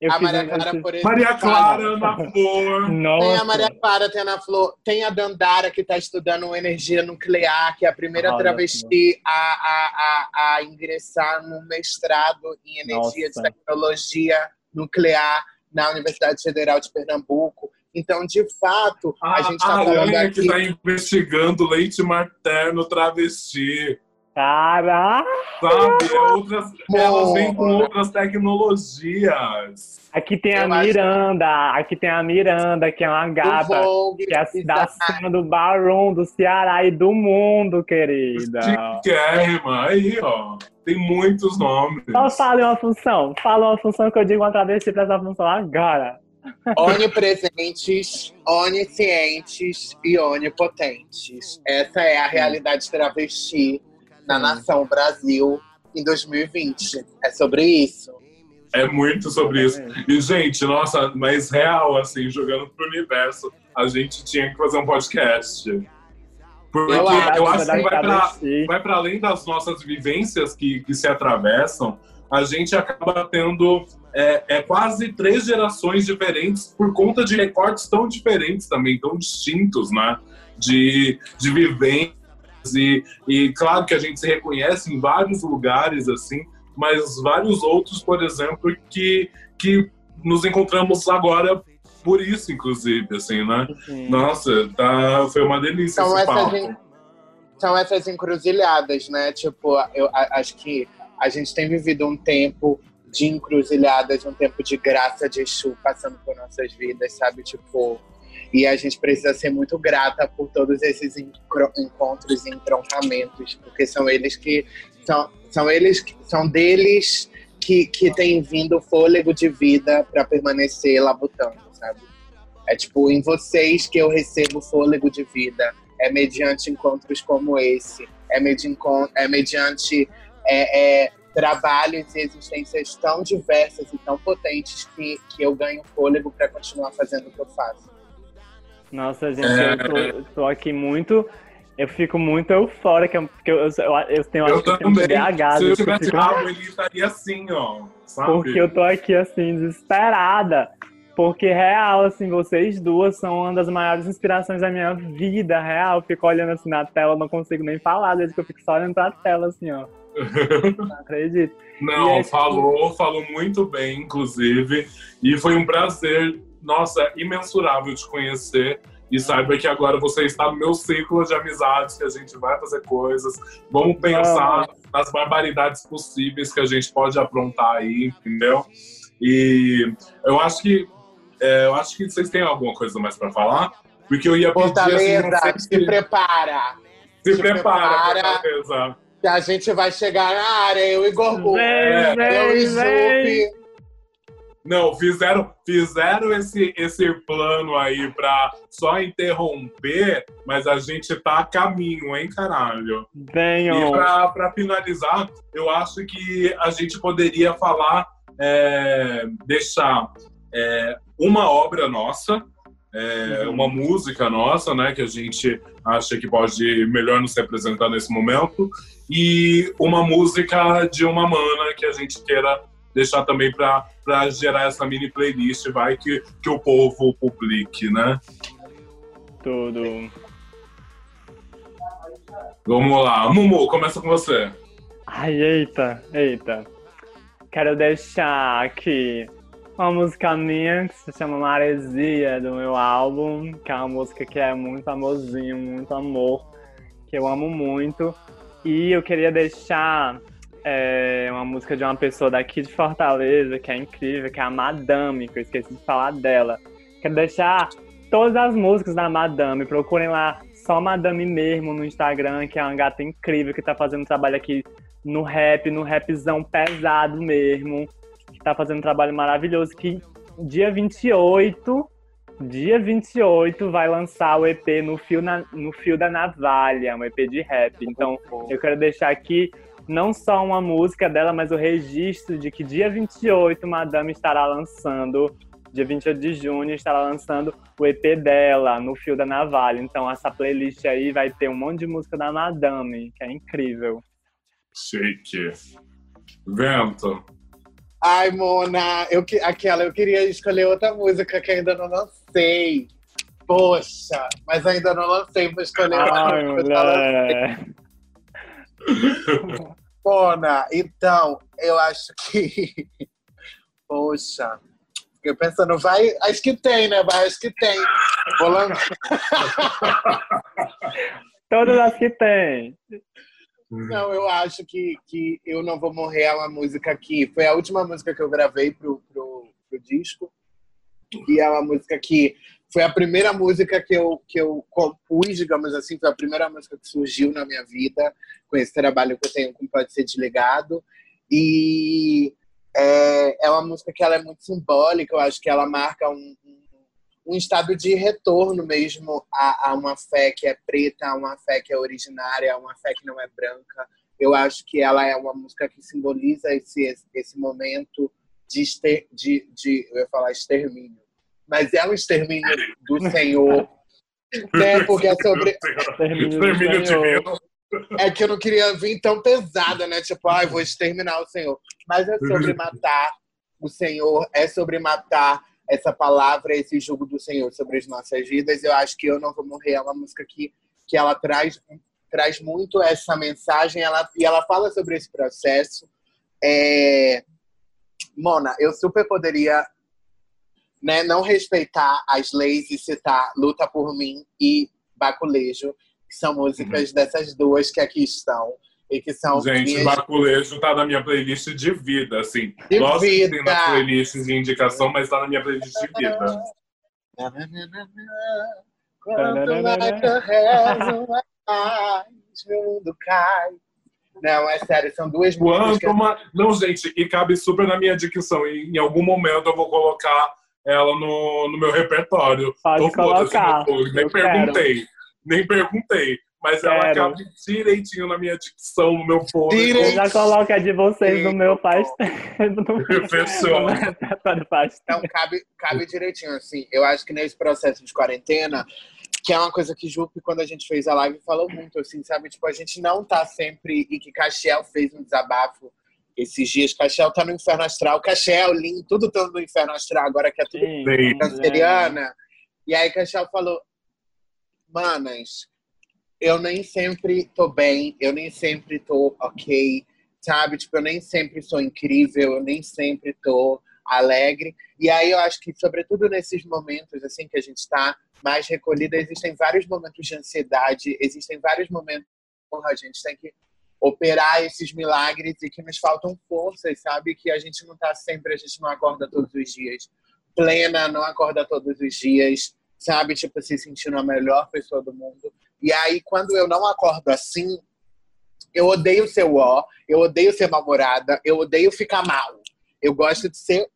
Eu a Maria Clara, por exemplo. Maria Clara, Ana Flor. Nossa. Tem a Maria Clara, tem a Ana Flor, tem a Dandara, que está estudando energia nuclear, que é a primeira Olha travesti a, a, a, a ingressar no mestrado em energia Nossa. de tecnologia nuclear na Universidade Federal de Pernambuco. Então, de fato, a, A, gente está falando Aranha que aqui. está investigando leite materno travesti. Caraca! Sabe? É outras, elas vêm com Mona. outras tecnologias. Aqui tem a Eu acho- Miranda, aqui tem a Miranda, que é uma gata, que é da cena do Baron, do Ceará e do mundo, querida. Chiquérrima. Aí, ó. Tem muitos nomes. Só fale uma função, fala uma função que eu digo uma travesti pra essa função agora. Onipresentes, oniscientes e onipotentes. Essa é a realidade travesti na nação Brasil. em 2020. É sobre isso. É muito sobre isso. E, gente, nossa, mas real, assim, jogando pro universo, a gente tinha que fazer um podcast. Porque eu acho, eu acho que vai pra, vai pra além das nossas vivências que, que se atravessam, a gente acaba tendo é, é, quase três gerações diferentes por conta de recortes tão diferentes também, tão distintos, né? De, de vivências. E, e claro que a gente se reconhece em vários lugares, assim, mas vários outros, por exemplo, que, que nos encontramos agora por isso, inclusive, assim, né? Sim. Nossa, tá, foi uma delícia são esse essas en... São essas encruzilhadas, né? Tipo, eu acho que a gente tem vivido um tempo de encruzilhadas, um tempo de graça de Exu passando por nossas vidas, sabe? Tipo, e a gente precisa ser muito grata por todos esses encontros e entroncamentos, porque são eles que são, são eles são deles que, que tem vindo fôlego de vida para permanecer labutando, sabe? É tipo em vocês que eu recebo fôlego de vida. É mediante encontros como esse. É, medi é mediante é, é, trabalhos e existências tão diversas e tão potentes que, que eu ganho fôlego para continuar fazendo o que eu faço. Nossa, gente, eu tô, tô aqui muito eu fico muito eufórica, porque eu, eu, eu tenho eu acho que um BH. Se eu tivesse fico... rabo, ele estaria assim, ó. Sabe? Porque eu tô aqui, assim, desesperada. Porque, real, assim, vocês duas são uma das maiores inspirações da minha vida, real. Eu fico olhando assim na tela, não consigo nem falar, desde que eu fico só olhando pra tela, assim, ó. não acredito. Não, é, falou, tipo... falou muito bem, inclusive. E foi um prazer, nossa, imensurável te conhecer. E saiba que agora você está no meu ciclo de amizades, que a gente vai fazer coisas. Vamos pensar nas barbaridades possíveis que a gente pode aprontar aí, entendeu? E eu acho que é, eu acho que vocês têm alguma coisa mais para falar, porque eu ia pedir Fortaleza, assim, se, se prepara. Se, se prepara, prepara que a gente vai chegar na área, eu e Gorbu. É, eu e Zupi. Não, fizeram, fizeram esse, esse plano aí pra só interromper, mas a gente tá a caminho, hein, caralho? Venham. E pra, pra finalizar, eu acho que a gente poderia falar, é, deixar é, uma obra nossa, é, uhum. uma música nossa, né, que a gente acha que pode melhor nos representar nesse momento, e uma música de uma mana que a gente queira deixar também para gerar essa mini playlist, vai que, que o povo publique, né? Tudo. Vamos lá. Mumu, começa com você. Ai, eita, eita. Quero deixar aqui uma música minha que se chama Maresia, do meu álbum, que é uma música que é muito amorzinho, muito amor, que eu amo muito. E eu queria deixar é uma música de uma pessoa daqui de Fortaleza, que é incrível, que é a Madame, que eu esqueci de falar dela. Quero deixar todas as músicas da Madame, procurem lá só Madame mesmo no Instagram, que é uma gata incrível que tá fazendo trabalho aqui no rap, no rapzão pesado mesmo, que tá fazendo um trabalho maravilhoso, que dia 28, dia 28 vai lançar o EP no fio, na, no fio da navalha, um EP de rap. Então, eu quero deixar aqui não só uma música dela, mas o registro de que dia 28 Madame estará lançando, dia 28 de junho estará lançando o EP dela, No Fio da Navalha. Então essa playlist aí vai ter um monte de música da Madame, que é incrível. Chique. Vento. Ai, Mona, eu, aquela, eu queria escolher outra música que ainda não lancei. Poxa, mas ainda não lancei, vou escolher Ai, outra. Mona, então, eu acho que. Poxa. Fiquei pensando, vai. Acho que tem, né? Vai, acho que tem. Vou lançar. Todas as que tem. Não, eu acho que, que Eu Não Vou Morrer é uma música que foi a última música que eu gravei pro, pro, pro disco. E é uma música que foi a primeira música que eu, que eu compus, digamos assim, foi a primeira música que surgiu na minha vida, com esse trabalho que eu tenho com Pode Ser Desligado. E é, é uma música que ela é muito simbólica, eu acho que ela marca um, um estado de retorno mesmo a, a, uma fé que é preta, a uma fé que é originária, a uma fé que não é branca. Eu acho que ela é uma música que simboliza esse, esse momento de, ester, de, de eu ia falar extermínio, mas é um extermínio do Senhor, né? Porque é sobre extermínio de Senhor. É que eu não queria vir tão pesada, né? Tipo, ai, ah, vou exterminar o Senhor. Mas é sobre matar o Senhor, é sobre matar essa palavra, esse jogo do Senhor sobre as nossas vidas. Eu acho que Eu Não Vou Morrer é uma música que, que ela traz, traz muito essa mensagem ela, e ela fala sobre esse processo. É... Mona, eu super poderia né, não respeitar as leis e citar Luta por Mim e Baculejo, que são músicas uhum. dessas duas que aqui estão. E que são Gente, minhas... Baculejo tá na minha playlist de vida, assim. De Lógico vida. que tem na playlist de indicação, mas tá na minha playlist de vida. Quanto mais eu rezo, mais o mundo cai. Não, é sério, são duas músicas. Uma... Não, gente, e cabe super na minha dicção. E em algum momento eu vou colocar ela no, no meu repertório. Pode Tô colocar. Nem perguntei. Quero. Nem perguntei mas Quero. ela cabe direitinho na minha dicção, no meu fone. Eu já coloco a de vocês Sim. no meu faz Fechou. Então, cabe, cabe direitinho, assim. Eu acho que nesse processo de quarentena, que é uma coisa que Jupe, quando a gente fez a live, falou muito, assim, sabe? Tipo, a gente não tá sempre... E que Caxiel fez um desabafo esses dias. Caxiel tá no Inferno Astral. Caxiel, Lin, tudo tá no Inferno Astral, agora que é tudo Sim, canceriana. É. E aí Caxiel falou, manas eu nem sempre tô bem, eu nem sempre tô ok, sabe? Tipo, eu nem sempre sou incrível, eu nem sempre tô alegre. E aí eu acho que, sobretudo nesses momentos assim que a gente está mais recolhida, existem vários momentos de ansiedade, existem vários momentos que a gente tem que operar esses milagres e que nos faltam forças, sabe? Que a gente não tá sempre, a gente não acorda todos os dias plena, não acorda todos os dias, sabe? Tipo, se sentindo a melhor pessoa do mundo. E aí, quando eu não acordo assim, eu odeio ser ó, eu odeio ser mal-humorada, eu odeio ficar mal. Eu gosto de ser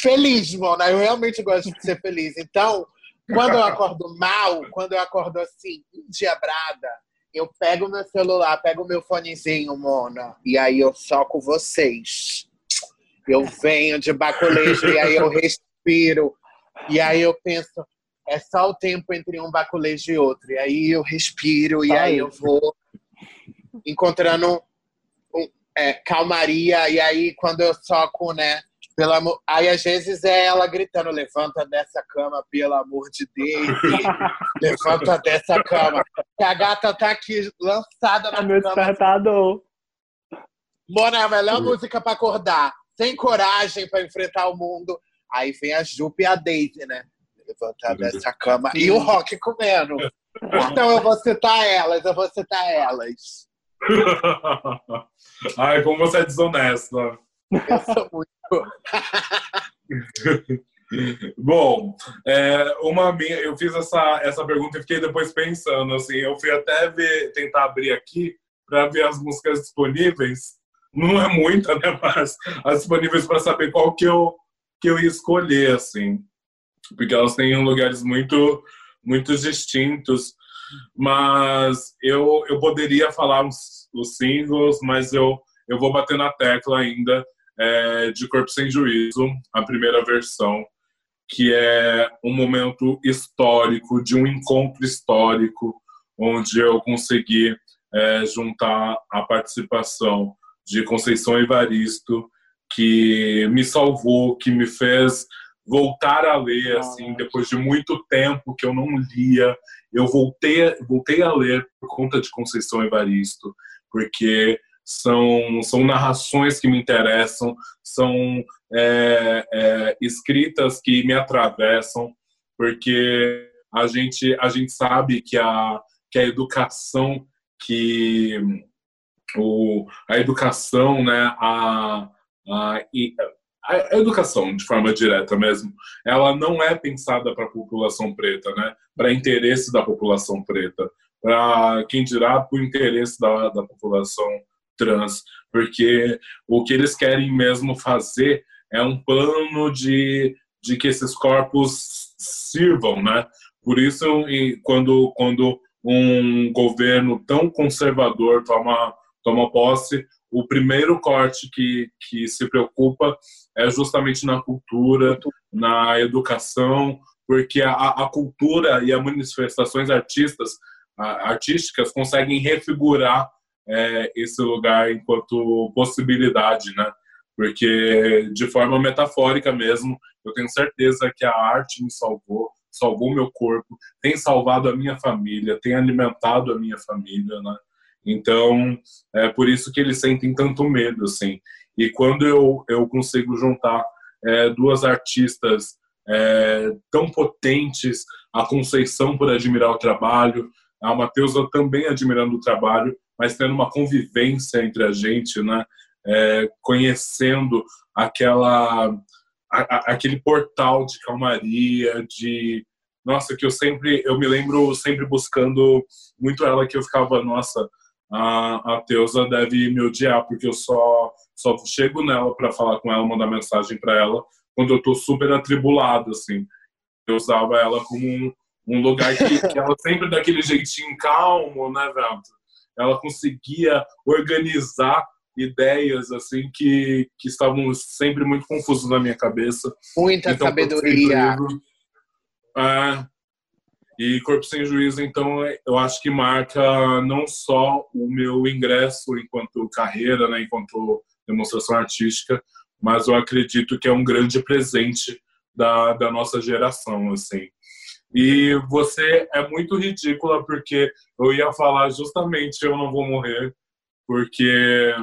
feliz, Mona. Eu realmente gosto de ser feliz. Então, quando eu acordo mal, quando eu acordo assim, endiabrada, eu pego meu celular, pego meu fonezinho, Mona, e aí eu soco vocês. Eu venho de baculejo e aí eu respiro. E aí eu penso, é só o tempo entre um baculejo e outro. E aí eu respiro, e aí eu vou encontrando um, é, calmaria. E aí quando eu soco, né? Pela, aí às vezes é ela gritando: levanta dessa cama, pelo amor de Deus, levanta dessa cama. Que a gata tá aqui lançada na meu cama. despertador. Mona, é a melhor música para acordar, sem coragem para enfrentar o mundo. Aí vem a Jupe e a Daisy, né? levantar dessa cama. E o Rock comendo. Então eu vou citar elas, eu vou citar elas. Ai, como você é desonesta. Eu sou muito. Bom, é, uma minha, eu fiz essa, essa pergunta e fiquei depois pensando, assim, eu fui até ver, tentar abrir aqui para ver as músicas disponíveis. Não é muita, né, mas as disponíveis para saber qual que eu que eu ia escolher, assim porque elas têm lugares muito, muito distintos. Mas eu, eu poderia falar os, os singles, mas eu, eu vou bater na tecla ainda é, de Corpo Sem Juízo, a primeira versão, que é um momento histórico, de um encontro histórico, onde eu consegui é, juntar a participação de Conceição Evaristo, que me salvou, que me fez voltar a ler, assim, depois de muito tempo que eu não lia, eu voltei, voltei a ler por conta de Conceição Evaristo, porque são, são narrações que me interessam, são é, é, escritas que me atravessam, porque a gente, a gente sabe que a, que a educação, que o, a educação, né, a, a, a educação, de forma direta mesmo, ela não é pensada para a população preta, né? para interesse da população preta, para quem dirá para o interesse da, da população trans, porque o que eles querem mesmo fazer é um plano de, de que esses corpos sirvam, né? Por isso, quando, quando um governo tão conservador toma toma posse, o primeiro corte que, que se preocupa é justamente na cultura, na educação, porque a, a cultura e as manifestações artistas, artísticas conseguem refigurar é, esse lugar enquanto possibilidade, né? Porque de forma metafórica mesmo, eu tenho certeza que a arte me salvou, salvou meu corpo, tem salvado a minha família, tem alimentado a minha família, né? Então, é por isso que eles sentem tanto medo, assim. E quando eu, eu consigo juntar é, duas artistas é, tão potentes, a Conceição por admirar o trabalho, a Matheusa também admirando o trabalho, mas tendo uma convivência entre a gente, né? É, conhecendo aquela a, a, aquele portal de calmaria, de nossa que eu sempre eu me lembro sempre buscando muito ela que eu ficava nossa a, a Teusa deve me odiar porque eu só só chego nela para falar com ela, mandar mensagem para ela quando eu tô super atribulado assim. Eu usava ela como um, um lugar que, que ela sempre daquele jeitinho calmo, né, velho? Ela conseguia organizar ideias assim que, que estavam sempre muito confusas na minha cabeça. Muita então, sabedoria. é, e Corpo Sem Juízo, então, eu acho que marca não só o meu ingresso enquanto carreira, né, enquanto demonstração artística, mas eu acredito que é um grande presente da, da nossa geração, assim. E você é muito ridícula porque eu ia falar justamente eu não vou morrer, porque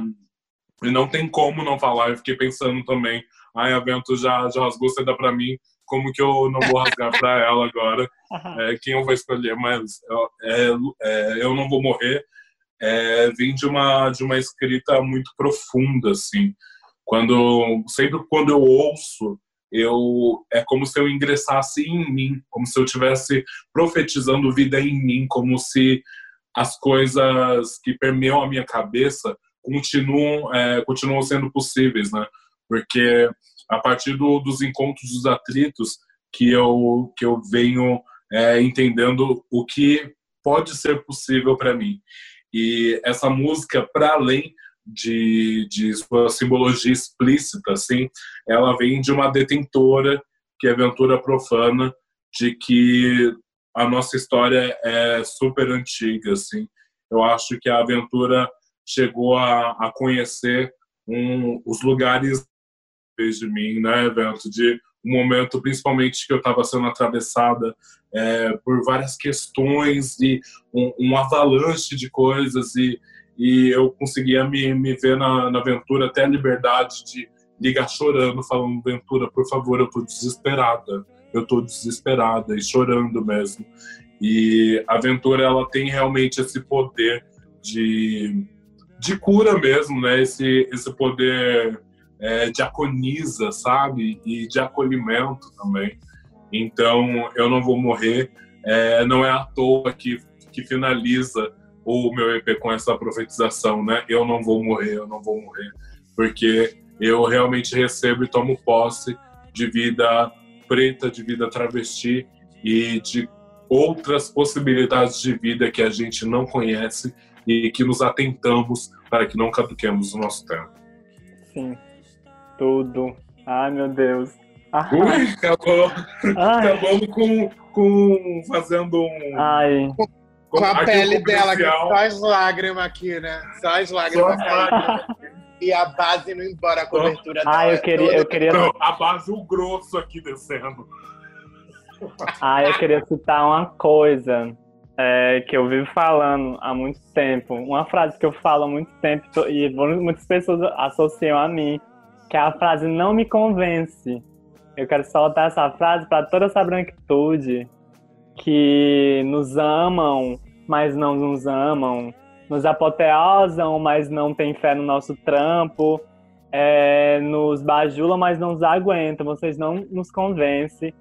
não tem como não falar. Eu fiquei pensando também, ai, a Vento já, já rasgou seda pra mim, como que eu não vou rasgar pra ela agora? É, quem eu vou escolher? Mas é, é, eu não vou morrer. É, vem de uma, de uma escrita muito profunda, assim. Quando, sempre quando eu ouço eu é como se eu ingressasse em mim, como se eu estivesse profetizando vida em mim, como se as coisas que permeiam a minha cabeça continuam é, continuam sendo possíveis, né? Porque a partir do, dos encontros dos atritos que eu que eu venho é, entendendo o que pode ser possível para mim. E essa música, para além de, de sua simbologia explícita, assim, ela vem de uma detentora, que é Aventura Profana, de que a nossa história é super antiga, assim. Eu acho que a aventura chegou a, a conhecer um, os lugares de mim, né, evento de um momento, principalmente que eu estava sendo atravessada é, por várias questões e um, um avalanche de coisas e e eu conseguia me, me ver na, na aventura até a liberdade de ligar chorando, falando, Ventura, por favor, eu tô desesperada, eu tô desesperada e chorando mesmo. E a aventura, ela tem realmente esse poder de, de cura mesmo, né? Esse, esse poder é, de aconiza, sabe? E de acolhimento também. Então, eu não vou morrer. É, não é à toa que, que finaliza o meu EP com essa profetização, né? Eu não vou morrer, eu não vou morrer, porque eu realmente recebo e tomo posse de vida preta, de vida travesti e de outras possibilidades de vida que a gente não conhece e que nos atentamos para que não caduquemos o nosso tempo. Sim, tudo. Ai, meu Deus. Ui, acabou. Acabamos com, com fazendo um. Ai com a pele dela, que é só as lágrimas aqui, né? Só as lágrimas. Só e a base não embora, a cobertura Ah, eu queria, eu queria. Não, a base, o grosso aqui descendo. Ah, eu queria citar uma coisa é, que eu vivo falando há muito tempo. Uma frase que eu falo há muito tempo e muitas pessoas associam a mim, que é a frase não me convence. Eu quero soltar essa frase para toda essa branquitude que nos amam, mas não nos amam, nos apoteosam, mas não têm fé no nosso trampo, é, nos bajulam, mas não nos aguentam, vocês não nos convencem.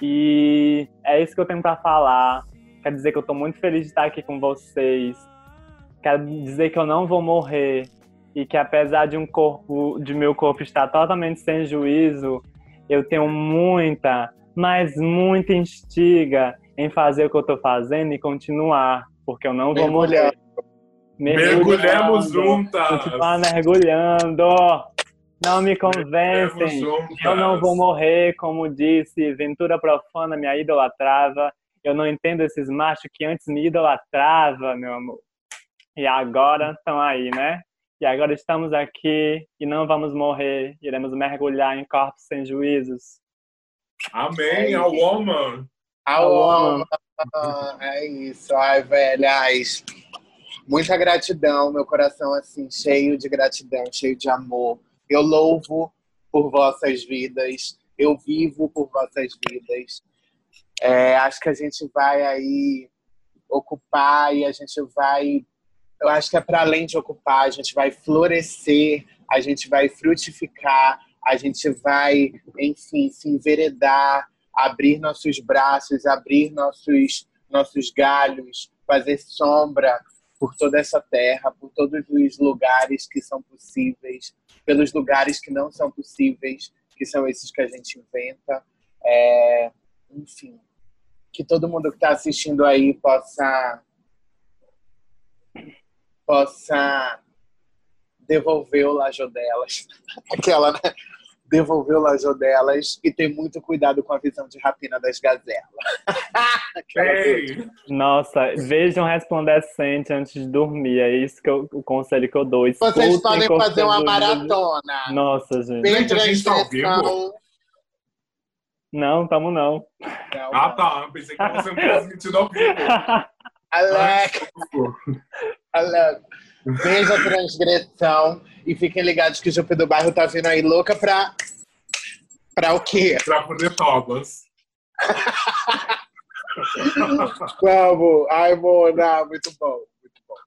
E é isso que eu tenho para falar. Quer dizer que eu estou muito feliz de estar aqui com vocês. Quer dizer que eu não vou morrer e que apesar de um corpo, de meu corpo estar totalmente sem juízo, eu tenho muita, mas muita instiga em fazer o que eu tô fazendo e continuar, porque eu não vou morrer. Mergulhamos juntas! Continuar mergulhando! Não me convencem. Eu não vou morrer, como disse Ventura Profana, minha idolatrava. Eu não entendo esses machos que antes me idolatrava, meu amor. E agora estão aí, né? E agora estamos aqui e não vamos morrer. Iremos mergulhar em corpos sem juízos. Amém, é a woman. A woman. É isso. Ai, velhas. Muita gratidão, meu coração assim, cheio de gratidão, cheio de amor. Eu louvo por vossas vidas, eu vivo por vossas vidas. É, acho que a gente vai aí ocupar e a gente vai. Eu acho que é para além de ocupar, a gente vai florescer, a gente vai frutificar, a gente vai, enfim, se enveredar, abrir nossos braços, abrir nossos, nossos galhos, fazer sombra por toda essa terra, por todos os lugares que são possíveis, pelos lugares que não são possíveis, que são esses que a gente inventa. É, enfim, que todo mundo que está assistindo aí possa possa devolver o lajo delas, aquela, né? Devolver o lajo delas e ter muito cuidado com a visão de rapina das gazelas. Nossa, vejam resplandecente antes de dormir. É isso que eu, o conselho que eu dou. Escutem Vocês podem fazer uma maratona. Nossa, gente. Gente, a gente tá ao vivo? Não, tamo não. não ah, tá. Pensei que tava sendo transmitido ao vivo. Alec. Alec. Veja a transgressão e fiquem ligados que o Jupe do Bairro tá vindo aí louca pra. Pra o quê? Pra poder togas. Vamos. Ai, Mona, muito bom.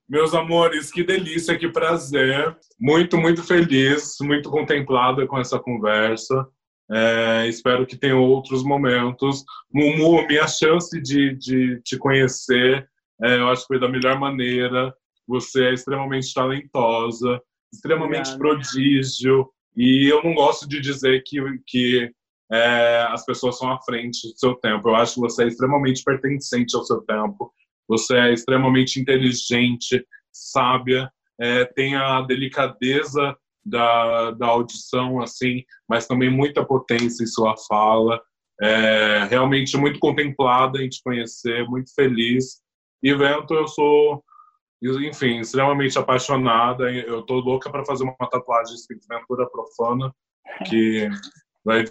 Meus amores, que delícia, que prazer. Muito, muito feliz, muito contemplada com essa conversa. É, espero que tenha outros momentos. Mumu, minha chance de, de te conhecer, é, eu acho que foi da melhor maneira. Você é extremamente talentosa, extremamente Obrigada. prodígio. E eu não gosto de dizer que, que é, as pessoas são à frente do seu tempo. Eu acho que você é extremamente pertencente ao seu tempo. Você é extremamente inteligente, sábia, é, tem a delicadeza da, da audição, assim, mas também muita potência em sua fala. É, realmente muito contemplada em te conhecer, muito feliz. E Vento, eu sou, enfim, extremamente apaixonada. Eu tô louca para fazer uma tatuagem escrita Ventura Profana, que vai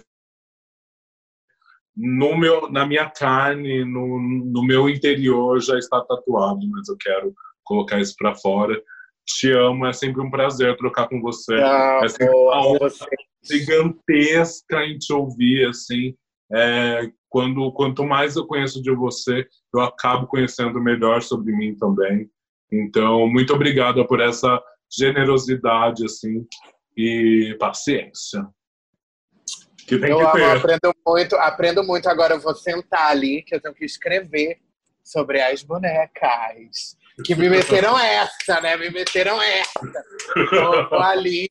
no meu, na minha carne, no, no meu interior já está tatuado, mas eu quero colocar isso para fora te amo, é sempre um prazer trocar com você. Ah, é sempre uma honra gigantesca em te ouvir, assim. É, quando, quanto mais eu conheço de você, eu acabo conhecendo melhor sobre mim também. Então, muito obrigado por essa generosidade, assim, e paciência. Que tem eu que ter. aprendo muito, aprendo muito agora. Eu vou sentar ali, que eu tenho que escrever sobre as bonecas. Que me meteram essa, né? Me meteram essa. Então, eu vou ali,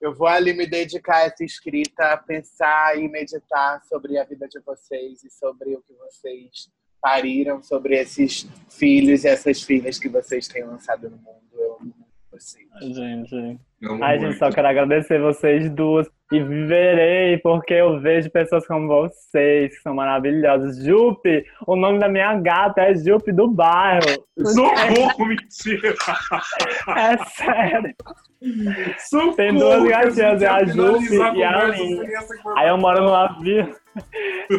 eu vou ali me dedicar a essa escrita, pensar e meditar sobre a vida de vocês e sobre o que vocês pariram, sobre esses filhos e essas filhas que vocês têm lançado no mundo. Eu amo vocês. Gente, Ai, gente, só quero agradecer vocês duas e viverei porque eu vejo pessoas como vocês, que são maravilhosas. Jupe, o nome da minha gata é Jupe do bairro. Socorro, mentira! É sério. Socorro, Tem duas gatinhas, é a Jupe e a Linha. Aí eu moro numa vila.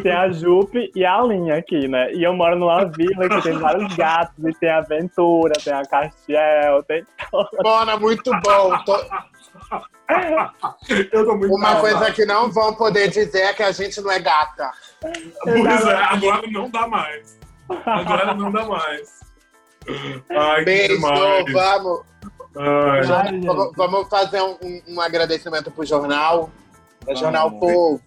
Tem a Jupe e a Linha aqui, né? E eu moro numa vila que tem vários gatos, e tem a Aventura, tem a Castiel, tem. Mona, muito bom. Tô... Uma coisa que não vão poder dizer é que a gente não é gata. Pois é, agora não dá mais. Agora não dá mais. Ai, Beijo, vamos. Ai. Vamos, vamos fazer um, um, agradecimento pro jornal. É Jornal Povo.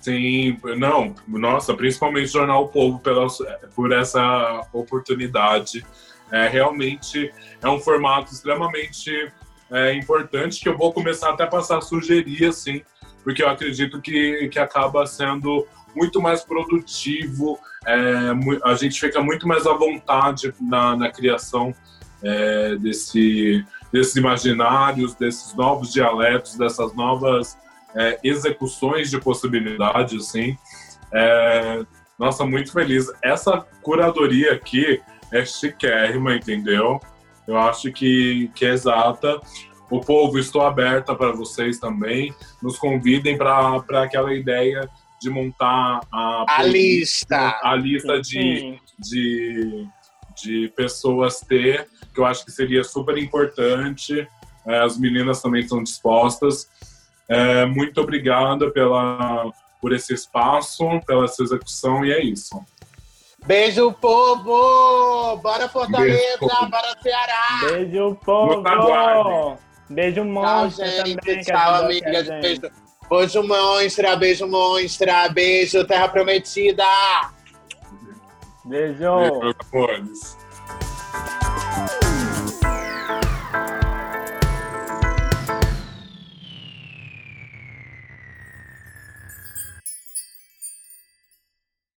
Sim, não, nossa, principalmente Jornal Povo pela, por essa oportunidade. É, realmente é um formato extremamente é, importante que eu vou começar até a passar a sugerir, assim, porque eu acredito que, que acaba sendo muito mais produtivo, é, a gente fica muito mais à vontade na, na criação é, desse, desses imaginários, desses novos dialetos, dessas novas é, execuções de possibilidades, assim. É, nossa, muito feliz. Essa curadoria aqui é chiquérrima, entendeu? Eu acho que, que é exata. O povo, estou aberta para vocês também. Nos convidem para aquela ideia de montar a, a lista, a lista de, de, de pessoas ter, que eu acho que seria super importante. É, as meninas também estão dispostas. É, muito obrigada pela, por esse espaço, pela essa execução, e é isso. Beijo, povo! Bora Fortaleza, Beijo, bora Ceará! Beijo, povo! Beijo, monstro tchau, gente. também. Tchau, amiga. Beijo. Beijo, monstra, beijo, monstra, beijo, terra prometida! Beijo! Beijo, amores.